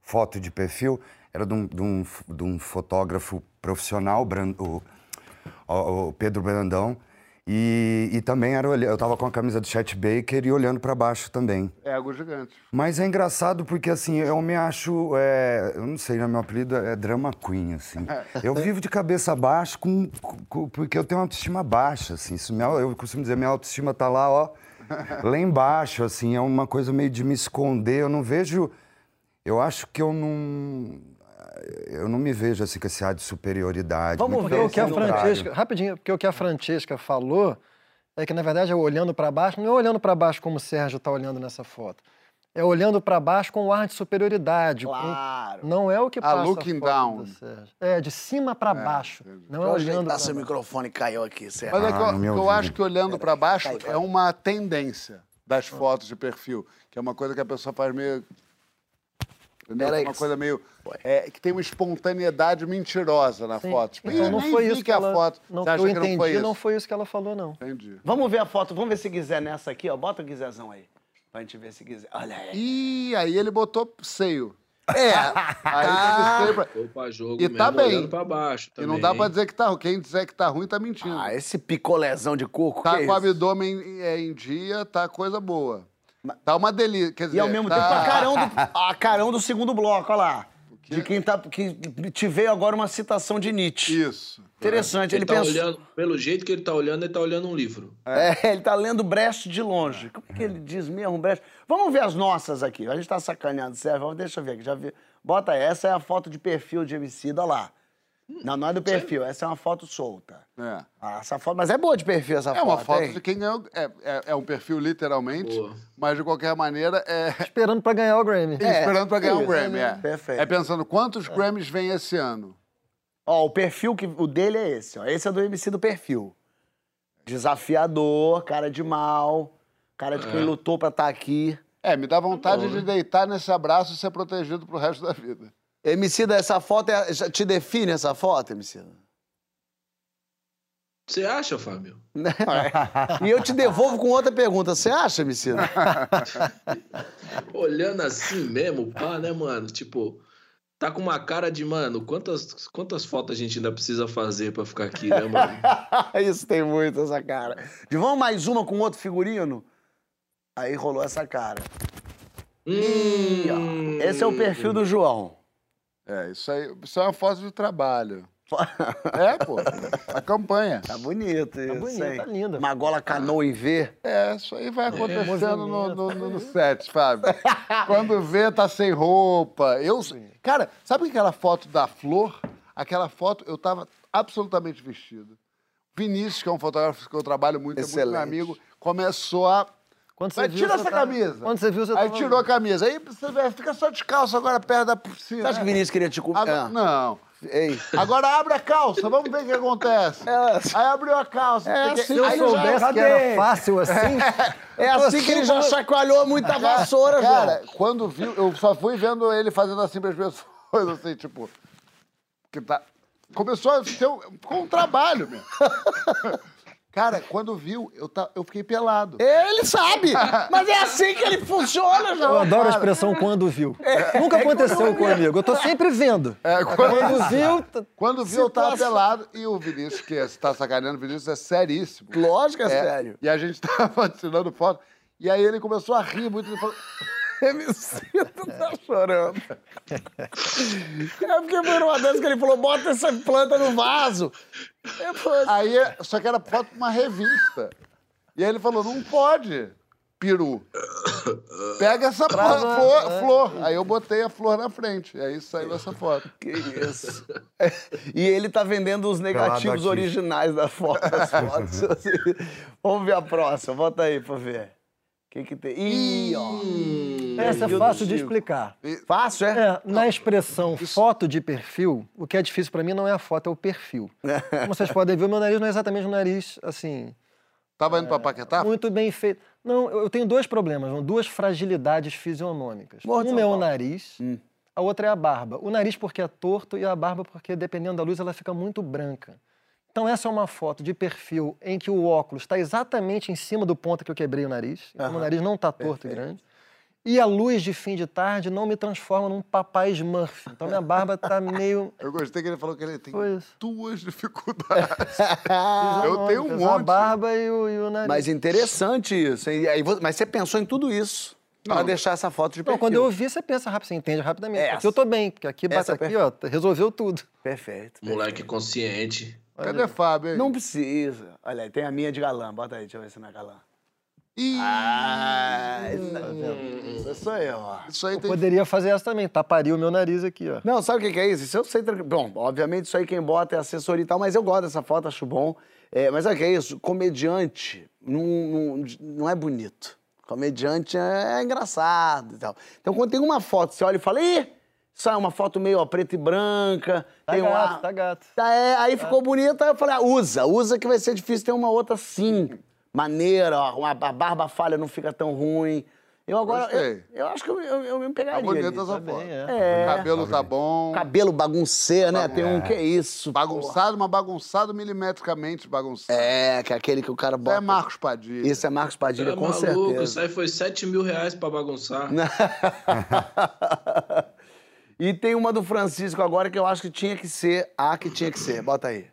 foto de perfil era de um, de um de um fotógrafo profissional, Bran- o, o- o Pedro Brandão. E, e também era, eu tava com a camisa do Chet Baker e olhando para baixo também. Ego gigante. Mas é engraçado porque, assim, eu me acho. é, eu não sei, né? Meu apelido é Drama Queen, assim. Eu vivo de cabeça baixa com, com- porque eu tenho uma autoestima baixa, assim. Isso, minha- eu costumo dizer, minha autoestima tá lá, ó, lá embaixo, assim. É uma coisa meio de me esconder. Eu não vejo. Eu acho que eu não. Eu não me vejo assim com esse ar de superioridade. Vamos muito ver o que a. Francesca, rapidinho, porque o que a Francesca falou é que na verdade é olhando para baixo, não é olhando para baixo como o Sérgio está olhando nessa foto. É olhando para baixo com um ar de superioridade. com- Claro. Não é o que Ah, passa looking foto down. do Sérgio. É, de cima para baixo. Não é Deixa eu olhando para seu baixo. microfone caiu aqui, certo? Mas é que Ah, eu, eu acho que olhando para baixo é uma tendência das fotos de perfil, que é uma coisa que a pessoa faz meio Entendeu? Era Uma isso. coisa meio. é, que tem uma espontaneidade mentirosa na Sim. foto. Tipo, Então "Ih, não foi isso que a ela... foto. Não, Você acha eu que não entendi, foi isso? não foi isso que ela falou, não. Entendi. Vamos ver a foto, vamos ver se quiser nessa aqui, ó. Bota o Guizezão aí. Pra gente ver se quiser. Olha aí. Ih, aí ele botou seio. É. Aí pra... Foi pra jogo E mesmo, tá bem. pra baixo E não também. dá pra dizer que tá ruim. Quem disser que tá ruim tá mentindo. Ah, esse picolézão de coco, tá que é com o abdômen é, em dia, tá coisa boa. Tá uma delícia. Quer dizer, E ao mesmo tá... tempo a carão, do, a carão do segundo bloco, olha lá. De quem tá. Que te veio agora uma citação de Nietzsche. Isso. Interessante. Ele, Ele, tá pensou. olhando, pelo jeito que ele tá olhando, ele tá olhando um livro. É, ele tá lendo Brecht de longe. Como é que ele diz mesmo, Brecht? Vamos ver as nossas aqui. A gente tá sacaneando, Sérgio. Deixa eu ver aqui. Já vi. Bota aí. Essa é a foto de perfil de MC, olha lá. Não, não é do perfil. Essa é uma foto solta. É. Ah, essa foto, mas é boa de perfil essa É foto. uma foto hein? de quem ganhou. É, é, é um perfil, literalmente. Boa. Mas, de qualquer maneira, é. Esperando pra ganhar o Grammy. É, esperando pra ganhar um isso, Grammy, é. Perfeito. É pensando quantos Grammys vem esse ano. Ó, o perfil que o dele é esse, ó. Esse é do MC do perfil. Desafiador, cara de mal, cara de quem lutou pra estar aqui. É, me dá vontade de deitar nesse abraço e ser protegido pro resto da vida. MC, essa foto é- te define essa foto, MC? Você acha, Fábio? E eu te devolvo com outra pergunta. Você acha, MC? Olhando assim mesmo, pá, né, mano? Tipo, tá com uma cara de, mano, quantas, quantas fotos a gente ainda precisa fazer pra ficar aqui, né, mano? Isso tem muito, essa cara. De vamos mais uma com outro figurino? Aí rolou essa cara. Hum. Esse é o perfil do João. É, isso aí. Isso é uma foto de trabalho. É, pô. A campanha. Tá bonito isso, bonito, hein? tá linda. Uma gola canoa em V. É, isso aí vai acontecendo no, no, no- no set, Fábio. Quando vê, tá sem roupa. Eu, cara, sabe aquela foto da flor? Aquela foto, eu tava absolutamente vestido. Vinícius, que é um fotógrafo que eu trabalho muito, é muito meu Excelente. amigo, começou a. Quando Vai, viu, tira você essa tava- camisa. Quando você viu, você Aí tava- tirou a camisa. Aí você vê, fica só descalço agora perto da piscina. Você acha que o Vinícius queria te comer? Ah. Não. Ei. Agora abre a calça, vamos ver o que acontece. É. Aí abriu a calça. É assim, Se eu aí já- soubesse que era fácil assim, É assim que ele já chacoalhou muita vassoura, Cara, João. quando viu, eu só fui vendo ele fazendo assim para as pessoas, assim, tipo. Que tá, começou a ser um, um trabalho, meu. Cara, quando viu, eu, tá, eu fiquei pelado. Ele sabe, mas é assim que ele funciona, eu João. adoro a expressão quando viu. Nunca aconteceu comigo. Eu tô sempre vendo. É, quando, Quando viu, tá- quando viu, eu tava Situação. pelado. E o Vinícius, que você tá sacaneando, o Vinícius é seríssimo. Lógico que é, É, sério. E a gente tava tirando foto. E aí ele começou a rir muito. Ele falou, MC tá chorando. É porque foi uma dessas que ele falou, bota essa planta no vaso. Falei, Aí, só que era foto de uma revista. E aí ele falou, não pode, peru. Pega essa Trava, flor, é. flor. Aí eu botei a flor na frente. E aí saiu essa foto. que isso. E ele tá vendendo os negativos originais da foto, das fotos. assim. Vamos ver a próxima, bota aí pra ver. O que que tem? Ih, ó. Essa é Perfil do fácil de explicar. Fácil, é? É, na expressão foto de perfil, o que é difícil pra mim não é a foto, é o perfil. Como vocês podem ver, o meu nariz não é exatamente um nariz, assim, Tava indo pra Paquetá? muito bem feito. Não, eu tenho dois problemas, duas fragilidades fisionômicas. Morro de Uma é o nariz, a outra é a barba. O nariz porque é torto e a barba porque, dependendo da luz, ela fica muito branca. Então essa é uma foto de perfil em que o óculos está exatamente em cima do ponto que eu quebrei o nariz. Então, o nariz não está torto e grande. E a luz de fim de tarde não me transforma num papai Smurf. Então minha barba está meio... Eu gostei que ele falou que ele tem Pois. duas dificuldades. eu tenho um A monte. barba e o, e o nariz. Mas interessante isso. hein? Aí mas você pensou em tudo isso pra Não. deixar essa foto de perfil. Não, quando eu ouvi, você pensa rápido, você entende rapidamente. Essa. Aqui eu tô bem, porque aqui bate Essa é aqui, ó, resolveu tudo. Perfeito. Moleque consciente. Cadê Fábio? aí? Não precisa. Olha aí, tem a minha de galã. Bota aí, deixa eu ver se não é galã. Ih, Ah, isso, eu, ó. isso aí Eu tem. poderia fazer essa também, taparia o meu nariz aqui, ó. Não, sabe o que é isso? Isso eu sei. Bom, obviamente isso aí quem bota é assessoria e tal, mas eu gosto dessa foto, acho bom. É, mas sabe o que é isso? Comediante não, não, não é bonito. Comediante é, engraçado e tal. Então, quando tem uma foto, você olha e fala, ih, isso é uma foto meio ó, preta e branca. Tá tem gato, uma... tá gato. Tá, é, aí ficou bonito, aí eu falei, ah, usa, usa que vai ser difícil ter uma outra assim, maneira, ó, uma, a barba falha não fica tão ruim. Eu agora, eu, eu acho que eu, eu, eu me pegaria. Tá bonita ali. essa Tá bem, foto. é. É. O cabelo tá bom. Cabelo bagunceiro, né? Tem um que é isso. Bagunçado, mas bagunçado milimetricamente bagunçado. É, que é aquele que o cara Isso bota. é Marcos Padilha. Isso é Marcos Padilha, É com maluco, certeza. isso aí foi 7 mil reais pra bagunçar. e tem uma do Francisco agora que eu acho que tinha que ser a que tinha que ser. Bota aí.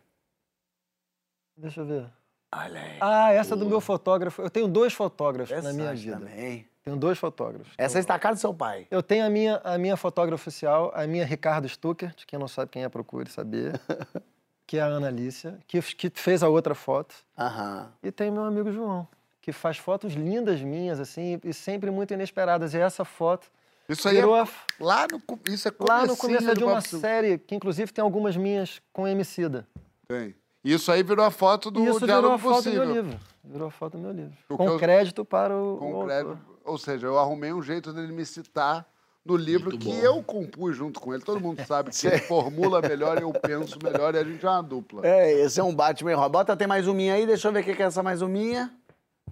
Deixa eu ver. Olha aí. Ah, essa é do meu fotógrafo. Eu tenho dois fotógrafos na Essa minha acho vida. Também. Tenho dois fotógrafos. Essa está a cara do seu pai. Eu tenho a minha, a minha fotógrafa oficial, a minha Ricardo Stuckert, quem não sabe quem é, procure saber, que é a Ana Alicia, que, que fez a outra foto. Aham. E tem meu amigo João, que faz fotos lindas minhas, assim, e sempre muito inesperadas. E essa foto Isso aí virou é a- lá no, isso é lá no começo de do uma Papo série, que inclusive tem algumas minhas com Emicida. Tem. Isso aí virou a foto do isso virou a foto do Possível. meu livro. Virou a foto do meu livro. O que Com eu- crédito para o, Com o crédito. Ou seja, eu arrumei um jeito dele me citar no livro Muito que bom. eu compus junto com ele. Todo mundo sabe que ele formula melhor, eu penso melhor e a gente é uma dupla. É, esse é um Batman e Robin. Bota, tem mais uminha aí, deixa eu ver o que que é essa mais uminha.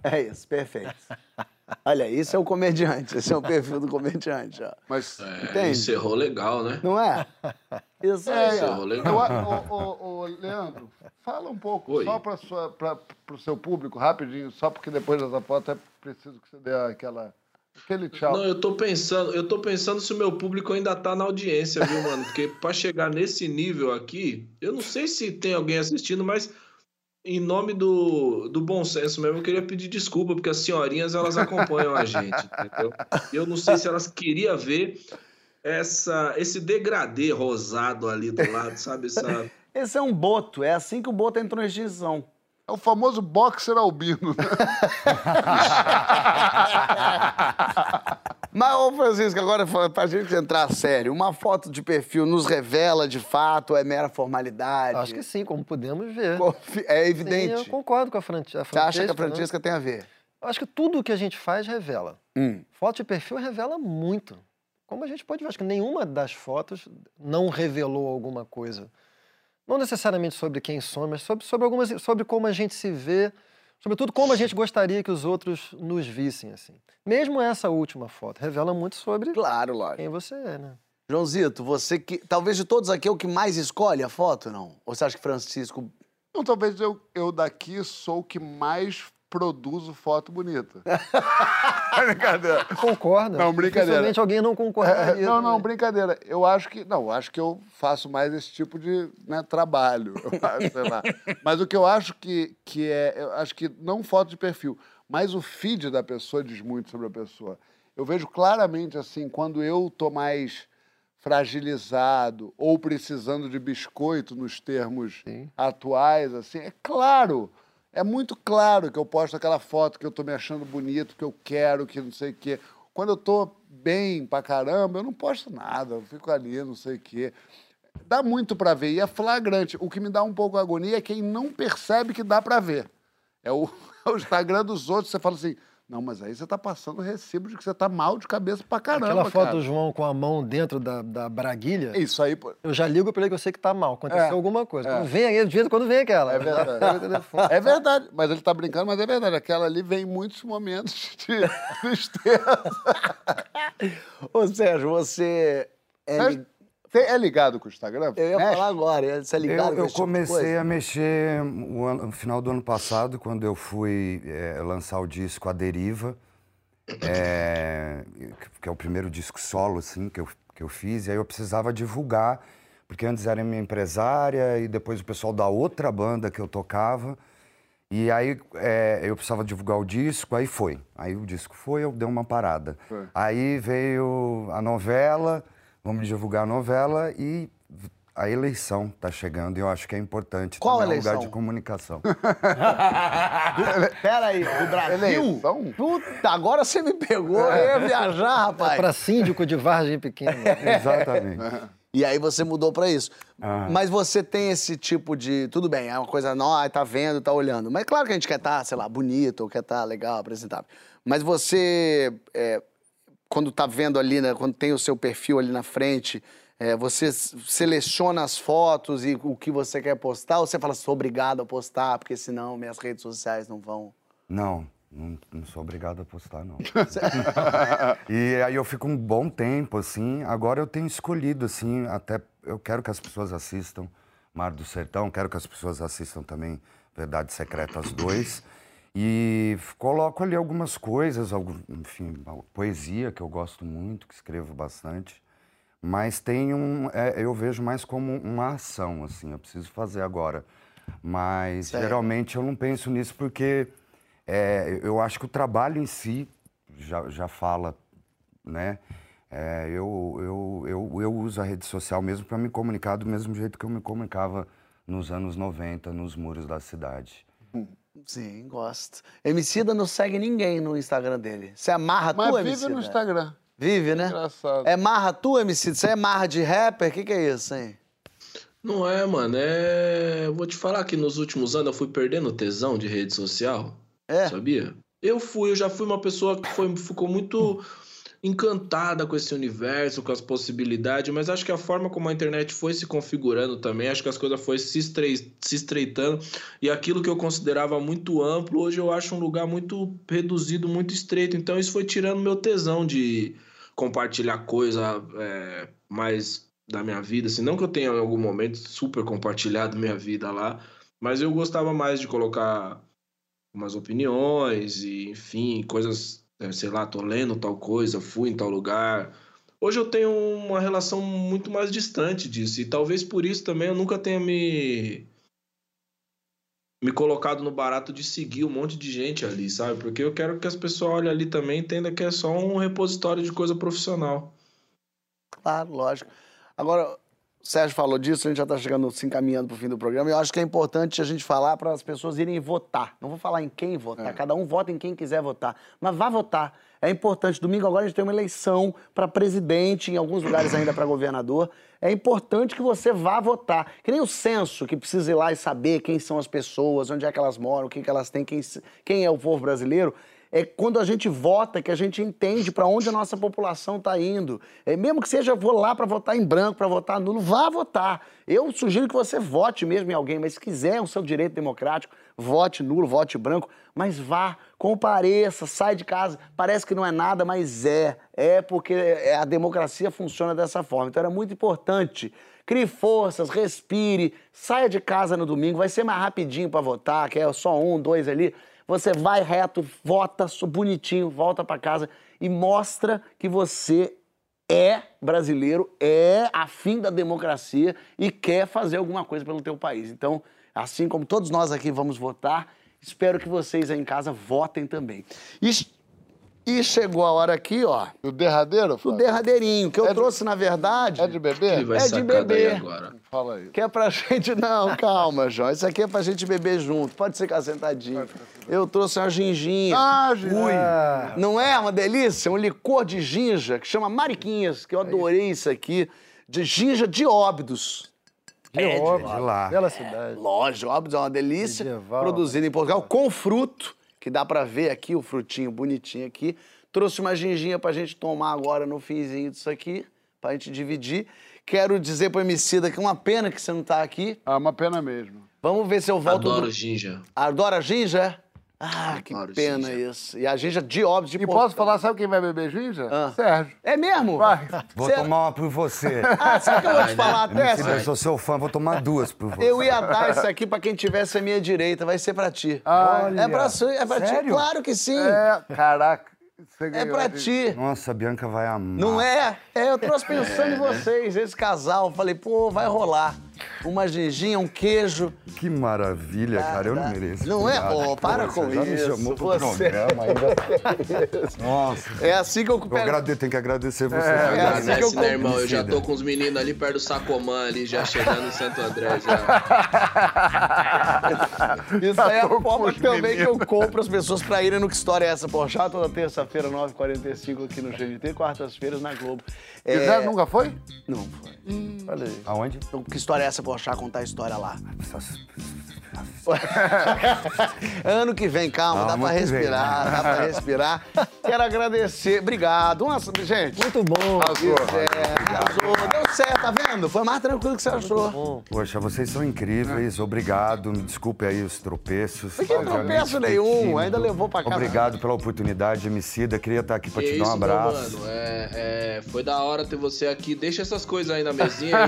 É isso, perfeito. Olha, isso é o comediante, esse é o perfil do comediante, ó. Mas É, encerrou legal, né? Não é? Isso É, aí, ó. Encerrou eu, legal. ô, ô, ô, Leandro, fala um pouco, Oi. só para o seu público, rapidinho, só porque depois dessa foto é preciso que você dê aquela, aquele tchau. Não, eu tô pensando, eu tô pensando se o meu público ainda tá na audiência, viu, mano? Porque pra chegar nesse nível aqui, eu não sei se tem alguém assistindo, mas em nome do, do bom senso mesmo, eu queria pedir desculpa, porque as senhorinhas elas acompanham a gente, entendeu? Eu não sei se elas queriam ver essa, esse degradê rosado ali do lado, sabe? Essa, Esse é um boto, é assim que o boto entrou em extinção. É o famoso boxer albino. né? Mas, ô Francisco, agora pra gente entrar sério, uma foto de perfil nos revela de fato, é mera formalidade? Acho que sim, como podemos ver. É Sim, evidente. eu concordo com a, Fran- a Você acha que a né? Francesca tem a ver? Eu acho que tudo que a gente faz revela. Hum. Foto de perfil revela muito. Como a gente pode ver, acho que nenhuma das fotos não revelou alguma coisa. Não necessariamente sobre quem somos, mas sobre, sobre, algumas, sobre como a gente se vê, sobretudo como a gente gostaria que os outros nos vissem. assim. Mesmo essa última foto revela muito sobre Claro, lógico. quem você é, né? Joãozito, você que. Talvez de todos aqui é o que mais escolhe a foto, não? Ou você acha que Francisco. Então, talvez eu, eu daqui sou o que mais produzo foto bonita. brincadeira. Concorda? Não, brincadeira. Dificilmente alguém não concordaria. É, não, não, também. brincadeira. Eu acho que. Não, eu acho que eu faço mais esse tipo de né, trabalho. sei lá. Mas o que eu acho que, que é. Eu acho que não foto de perfil, mas o feed da pessoa diz muito sobre a pessoa. Eu vejo claramente assim, quando eu tô mais fragilizado ou precisando de biscoito nos termos atuais, assim, é claro. É muito claro que eu posto aquela foto que eu tô me achando bonito, que eu quero, que não sei o quê. Quando eu tô bem pra caramba, eu não posto nada, eu fico ali, não sei o quê. Dá muito pra ver e é flagrante. O que me dá um pouco agonia é quem não percebe que dá pra ver. É o, é o Instagram dos outros, você fala assim, não, mas aí você tá passando recibo de que você tá mal de cabeça pra caramba, Aquela foto cara. do João com a mão dentro da, da braguilha, Isso aí, pô, eu já ligo pra ele que eu sei que tá mal. Aconteceu É, alguma coisa. é. Quando vem aí, de vez quando vem aquela. É verdade. É verdade, mas ele tá brincando, mas é verdade. Aquela ali vem em muitos momentos de tristeza. Ô, Sérgio, você. É, Mas é ligado com o Instagram? Eu ia Mexe? falar agora, você é ligado Eu, com eu tipo comecei a mexer ano- no final do ano passado, quando eu fui eh, lançar o disco A Deriva, eh, que é o primeiro disco solo assim, que, eu, que eu fiz, e aí eu precisava divulgar, porque antes era minha empresária e depois o pessoal da outra banda que eu tocava. E aí eh, eu precisava divulgar o disco, aí foi. Aí o disco foi, eu dei uma parada. Foi. Aí veio a novela, vamos divulgar a novela e a eleição está chegando e eu acho que é importante Qual também, é um lugar eleição? de comunicação. Pera aí, do Brasil? Eleição? Puta, agora você me pegou, eu ia viajar, rapaz. Pra síndico de Vargem Pequena. Exatamente. E aí você mudou pra isso. Ah. Mas você tem esse tipo de. Tudo bem, é uma coisa nova, tá vendo, tá olhando. Mas claro que a gente quer estar, sei lá, bonito, ou quer estar legal, apresentável. Mas você, é, quando tá vendo ali, né, quando tem o seu perfil ali na frente, é, você seleciona as fotos e o que você quer postar, ou você fala, sou obrigado a postar, porque senão minhas redes sociais não vão. Não, Não, não sou obrigado a postar, não. e aí eu fico um bom tempo, assim. Agora eu tenho escolhido, assim, até eu quero que as pessoas assistam Mar do Sertão, quero que as pessoas assistam também Verdades Secretas 2. E coloco ali algumas coisas, algum, enfim, poesia que eu gosto muito, que escrevo bastante. Mas tem um. é, eu vejo mais como uma ação, assim, eu preciso fazer agora. Mas geralmente eu não penso nisso porque é, eu acho que o trabalho em si já, já fala, né? É, eu, eu, eu, eu uso a rede social mesmo para me comunicar do mesmo jeito que eu me comunicava nos anos 90, nos muros da cidade. Sim, gosto. Emicida não segue ninguém no Instagram dele. Você amarra Mas tu, vive Emicida? no Instagram. Vive, né? Engraçado. É marra tu, Emicida? Você é marra de rapper? O que, que é isso, hein? Não é, mano. É. Vou te falar que nos últimos anos eu fui perdendo tesão de rede social. É? Sabia? Eu fui, eu já fui uma pessoa que foi, ficou muito encantada com esse universo, com as possibilidades, mas acho que a forma como a internet foi se configurando também, acho que as coisas foram se, se estreitando e aquilo que eu considerava muito amplo, hoje eu acho um lugar muito reduzido, muito estreito. Então isso foi tirando meu tesão de compartilhar coisa é, mais da minha vida, assim, não que eu tenha em algum momento super compartilhado minha vida lá, mas eu gostava mais de colocar umas opiniões e, enfim, coisas, sei lá, tô lendo tal coisa, fui em tal lugar. Hoje eu tenho uma relação muito mais distante disso e talvez por isso também eu nunca tenha me me colocado no barato de seguir um monte de gente ali, sabe? Porque eu quero que as pessoas olhem ali também e entendam que é só um repositório de coisa profissional. Claro, lógico. Agora, o Sérgio falou disso, a gente já está chegando, se encaminhando para o fim do programa. Eu acho que é importante a gente falar para as pessoas irem votar. Não vou falar em quem votar, cada um vota em quem quiser votar. Mas vá votar. É importante. Domingo agora a gente tem uma eleição para presidente, em alguns lugares ainda para governador. É importante que você vá votar. Que nem o censo, que precisa ir lá e saber quem são as pessoas, onde é que elas moram, o que, que elas têm, quem, quem é o povo brasileiro é quando a gente vota que a gente entende para onde a nossa população está indo. É, mesmo que seja vou lá para votar em branco, para votar nulo, vá votar. Eu sugiro que você vote mesmo em alguém, mas se quiser o seu direito democrático, vote nulo, vote branco, mas vá, compareça, sai de casa. Parece que não é nada, mas é. É porque é- a democracia funciona dessa forma. Então era muito importante. Crie forças, respire, saia de casa no domingo, vai ser mais rapidinho para votar, que é só um, dois ali. Você vai reto, vota bonitinho, volta para casa e mostra que você é brasileiro, é afim da democracia e quer fazer alguma coisa pelo teu país. Então, assim como todos nós aqui vamos votar, espero que vocês aí em casa votem também. E, e chegou a hora aqui, ó, O derradeiro? do Flávio? derradeirinho, que eu É de- trouxe, na verdade, É de vai É de bebê. agora. Fala aí. que é pra gente... Não, calma, João, isso aqui é pra gente beber junto. Pode ficar sentadinho. Eu trouxe uma ginginha. Ah, gente. Não é uma delícia? Um licor de ginja que chama Mariquinhas, que eu adorei isso aqui. De ginja de Óbidos. De É, de óbvio. De lá. Bela cidade. Lógico, Óbidos é uma delícia. Medieval. Produzido em Portugal com fruto, que dá pra ver aqui, o frutinho bonitinho aqui. Trouxe uma ginginha pra gente tomar agora no finzinho disso aqui, pra gente dividir. Quero dizer pro Emicida que é uma pena que você não tá aqui. Ah, uma pena mesmo. Vamos ver se eu volto... Adoro do- ginja. Adora ginja? Ah, que Adoro pena ginja. isso. E a ginja de Óbidos de E posso falar, sabe quem vai beber ginja? Ah. Sérgio. É mesmo? Vai. Vou Cê- tomar uma por você. Ah, sabe o que eu vou te falar até? Emicida, eu sou seu fã, vou tomar duas por você. Eu ia dar isso aqui pra quem tivesse à minha direita, vai ser pra ti. Ah, é pra, su- é pra ti? Sério? Claro que sim. É, caraca. É pra ti. Nossa, a Bianca vai amar. Não é? É, eu trouxe pensando em vocês, esse casal. Falei, pô, vai rolar. Uma ginginha, um queijo. Que maravilha, cara. Eu não mereço. Não é? Pô, para Pô, com você já me isso. chamou pro Você- programa ainda. Nossa. É assim que eu Eu agrade... tenho que agradecer você. é assim que eu Agradece, né, irmão? Eu já tô com os meninos ali perto do Sacomã, ali, já chegando em Santo André, já. Isso aí é a forma também que eu compro as pessoas pra irem no Que História é essa, Porchat? Toda terça-feira, 9h45 aqui no GNT, quartas-feiras na Globo. É... Quiser, nunca foi? Não foi. Olha aí. Aonde? Que História é essa, Porchat? Contar a história lá. Ano que vem, calma, dá pra que vem. respirar, dá pra respirar. Quero agradecer. Obrigado. Nossa, gente. Muito bom. É, arrasou. Deu certo, tá vendo? Foi mais tranquilo que você achou. Poxa, vocês são incríveis, obrigado. Me desculpe aí os tropeços. Não tem tropeço nenhum, ainda levou pra casa. Obrigado pela oportunidade, Emicida. Queria estar aqui pra Que te dar um isso, meu abraço. mano. É, é, foi da hora ter você aqui. Deixa essas coisas aí na mesinha com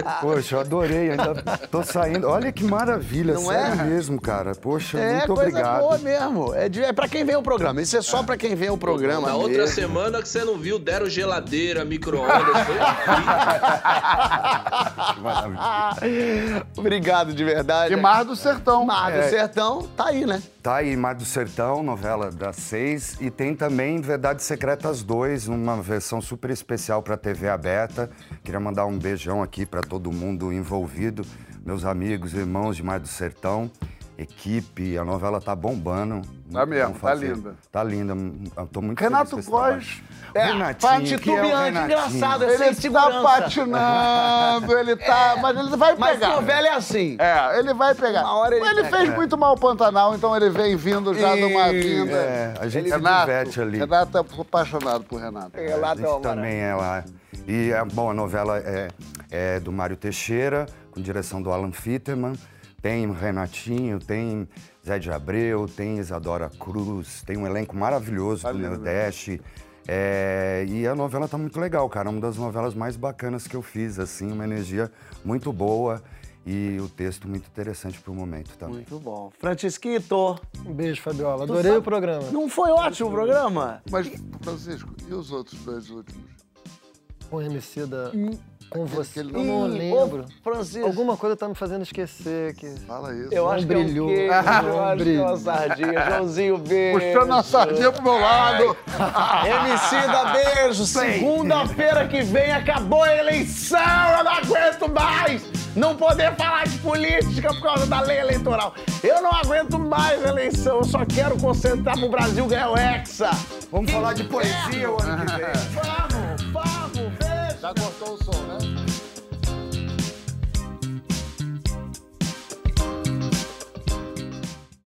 Deus. Poxa, eu adorei, ainda tô saindo. Olha que maravilha, Não sério é? mesmo, cara. Poxa, É, muito coisa obrigado. boa mesmo. É, de, é pra quem vê o programa. Isso é só pra quem vê o programa. Na outra semana que você não viu, deram geladeira, micro-ondas. Obrigado de verdade. E Mar do Sertão. Mar do É. Sertão tá aí, né? Tá aí, Mar do Sertão, novela das seis. E tem também Verdades Secretas 2, uma versão super especial pra TV aberta. Queria mandar um beijão aqui pra todo mundo envolvido, meus amigos, irmãos de Mar do Sertão, equipe. A novela tá bombando. Tá mesmo, tá linda. Tá linda. Eu tô muito Renato. Góes. É, Renatinho, que é o titubeante, Renatinho? engraçado, é sem Ele tá segurança. patinando, ele tá. Mas ele vai Mas pegar. novela é assim. É, ele vai pegar. Uma hora ele pega. fez muito mal o Pantanal, então ele vem vindo já numa E- vinda. É, a gente se Renato, diverte ali. Renato é apaixonado por Renato. É, lá a gente tá também é lá. E, é, bom, a novela é, é do Mário Teixeira, com direção do Alan Fitterman. Tem Renatinho, tem Zé de Abreu, tem Isadora Cruz, tem um elenco maravilhoso do? Nordeste. É, e a novela tá muito legal, cara. É uma das novelas mais bacanas que eu fiz, assim, uma energia muito boa e o texto muito interessante pro momento também. Muito bom. Francisquito, Um beijo, Fabiola. Adorei sabe- o programa. não foi ótimo o programa? Mas, Francisco, e os outros dois últimos? Com o Emicida, com você. Eu não Ih, lembro. ô, Francisco. Alguma coisa tá me fazendo esquecer que... Fala isso. Eu João acho brilhou. que é um queijo, eu João acho que é uma sardinha. Joãozinho, beijo. Puxando a sardinha pro meu lado. MC da beijo. Segunda-feira que vem acabou a eleição. Eu não aguento mais não poder falar de política por causa da lei eleitoral. Eu não aguento mais a eleição. Eu só quero concentrar pro Brasil ganhar o Hexa. Vamos falar de poesia o ano que vem.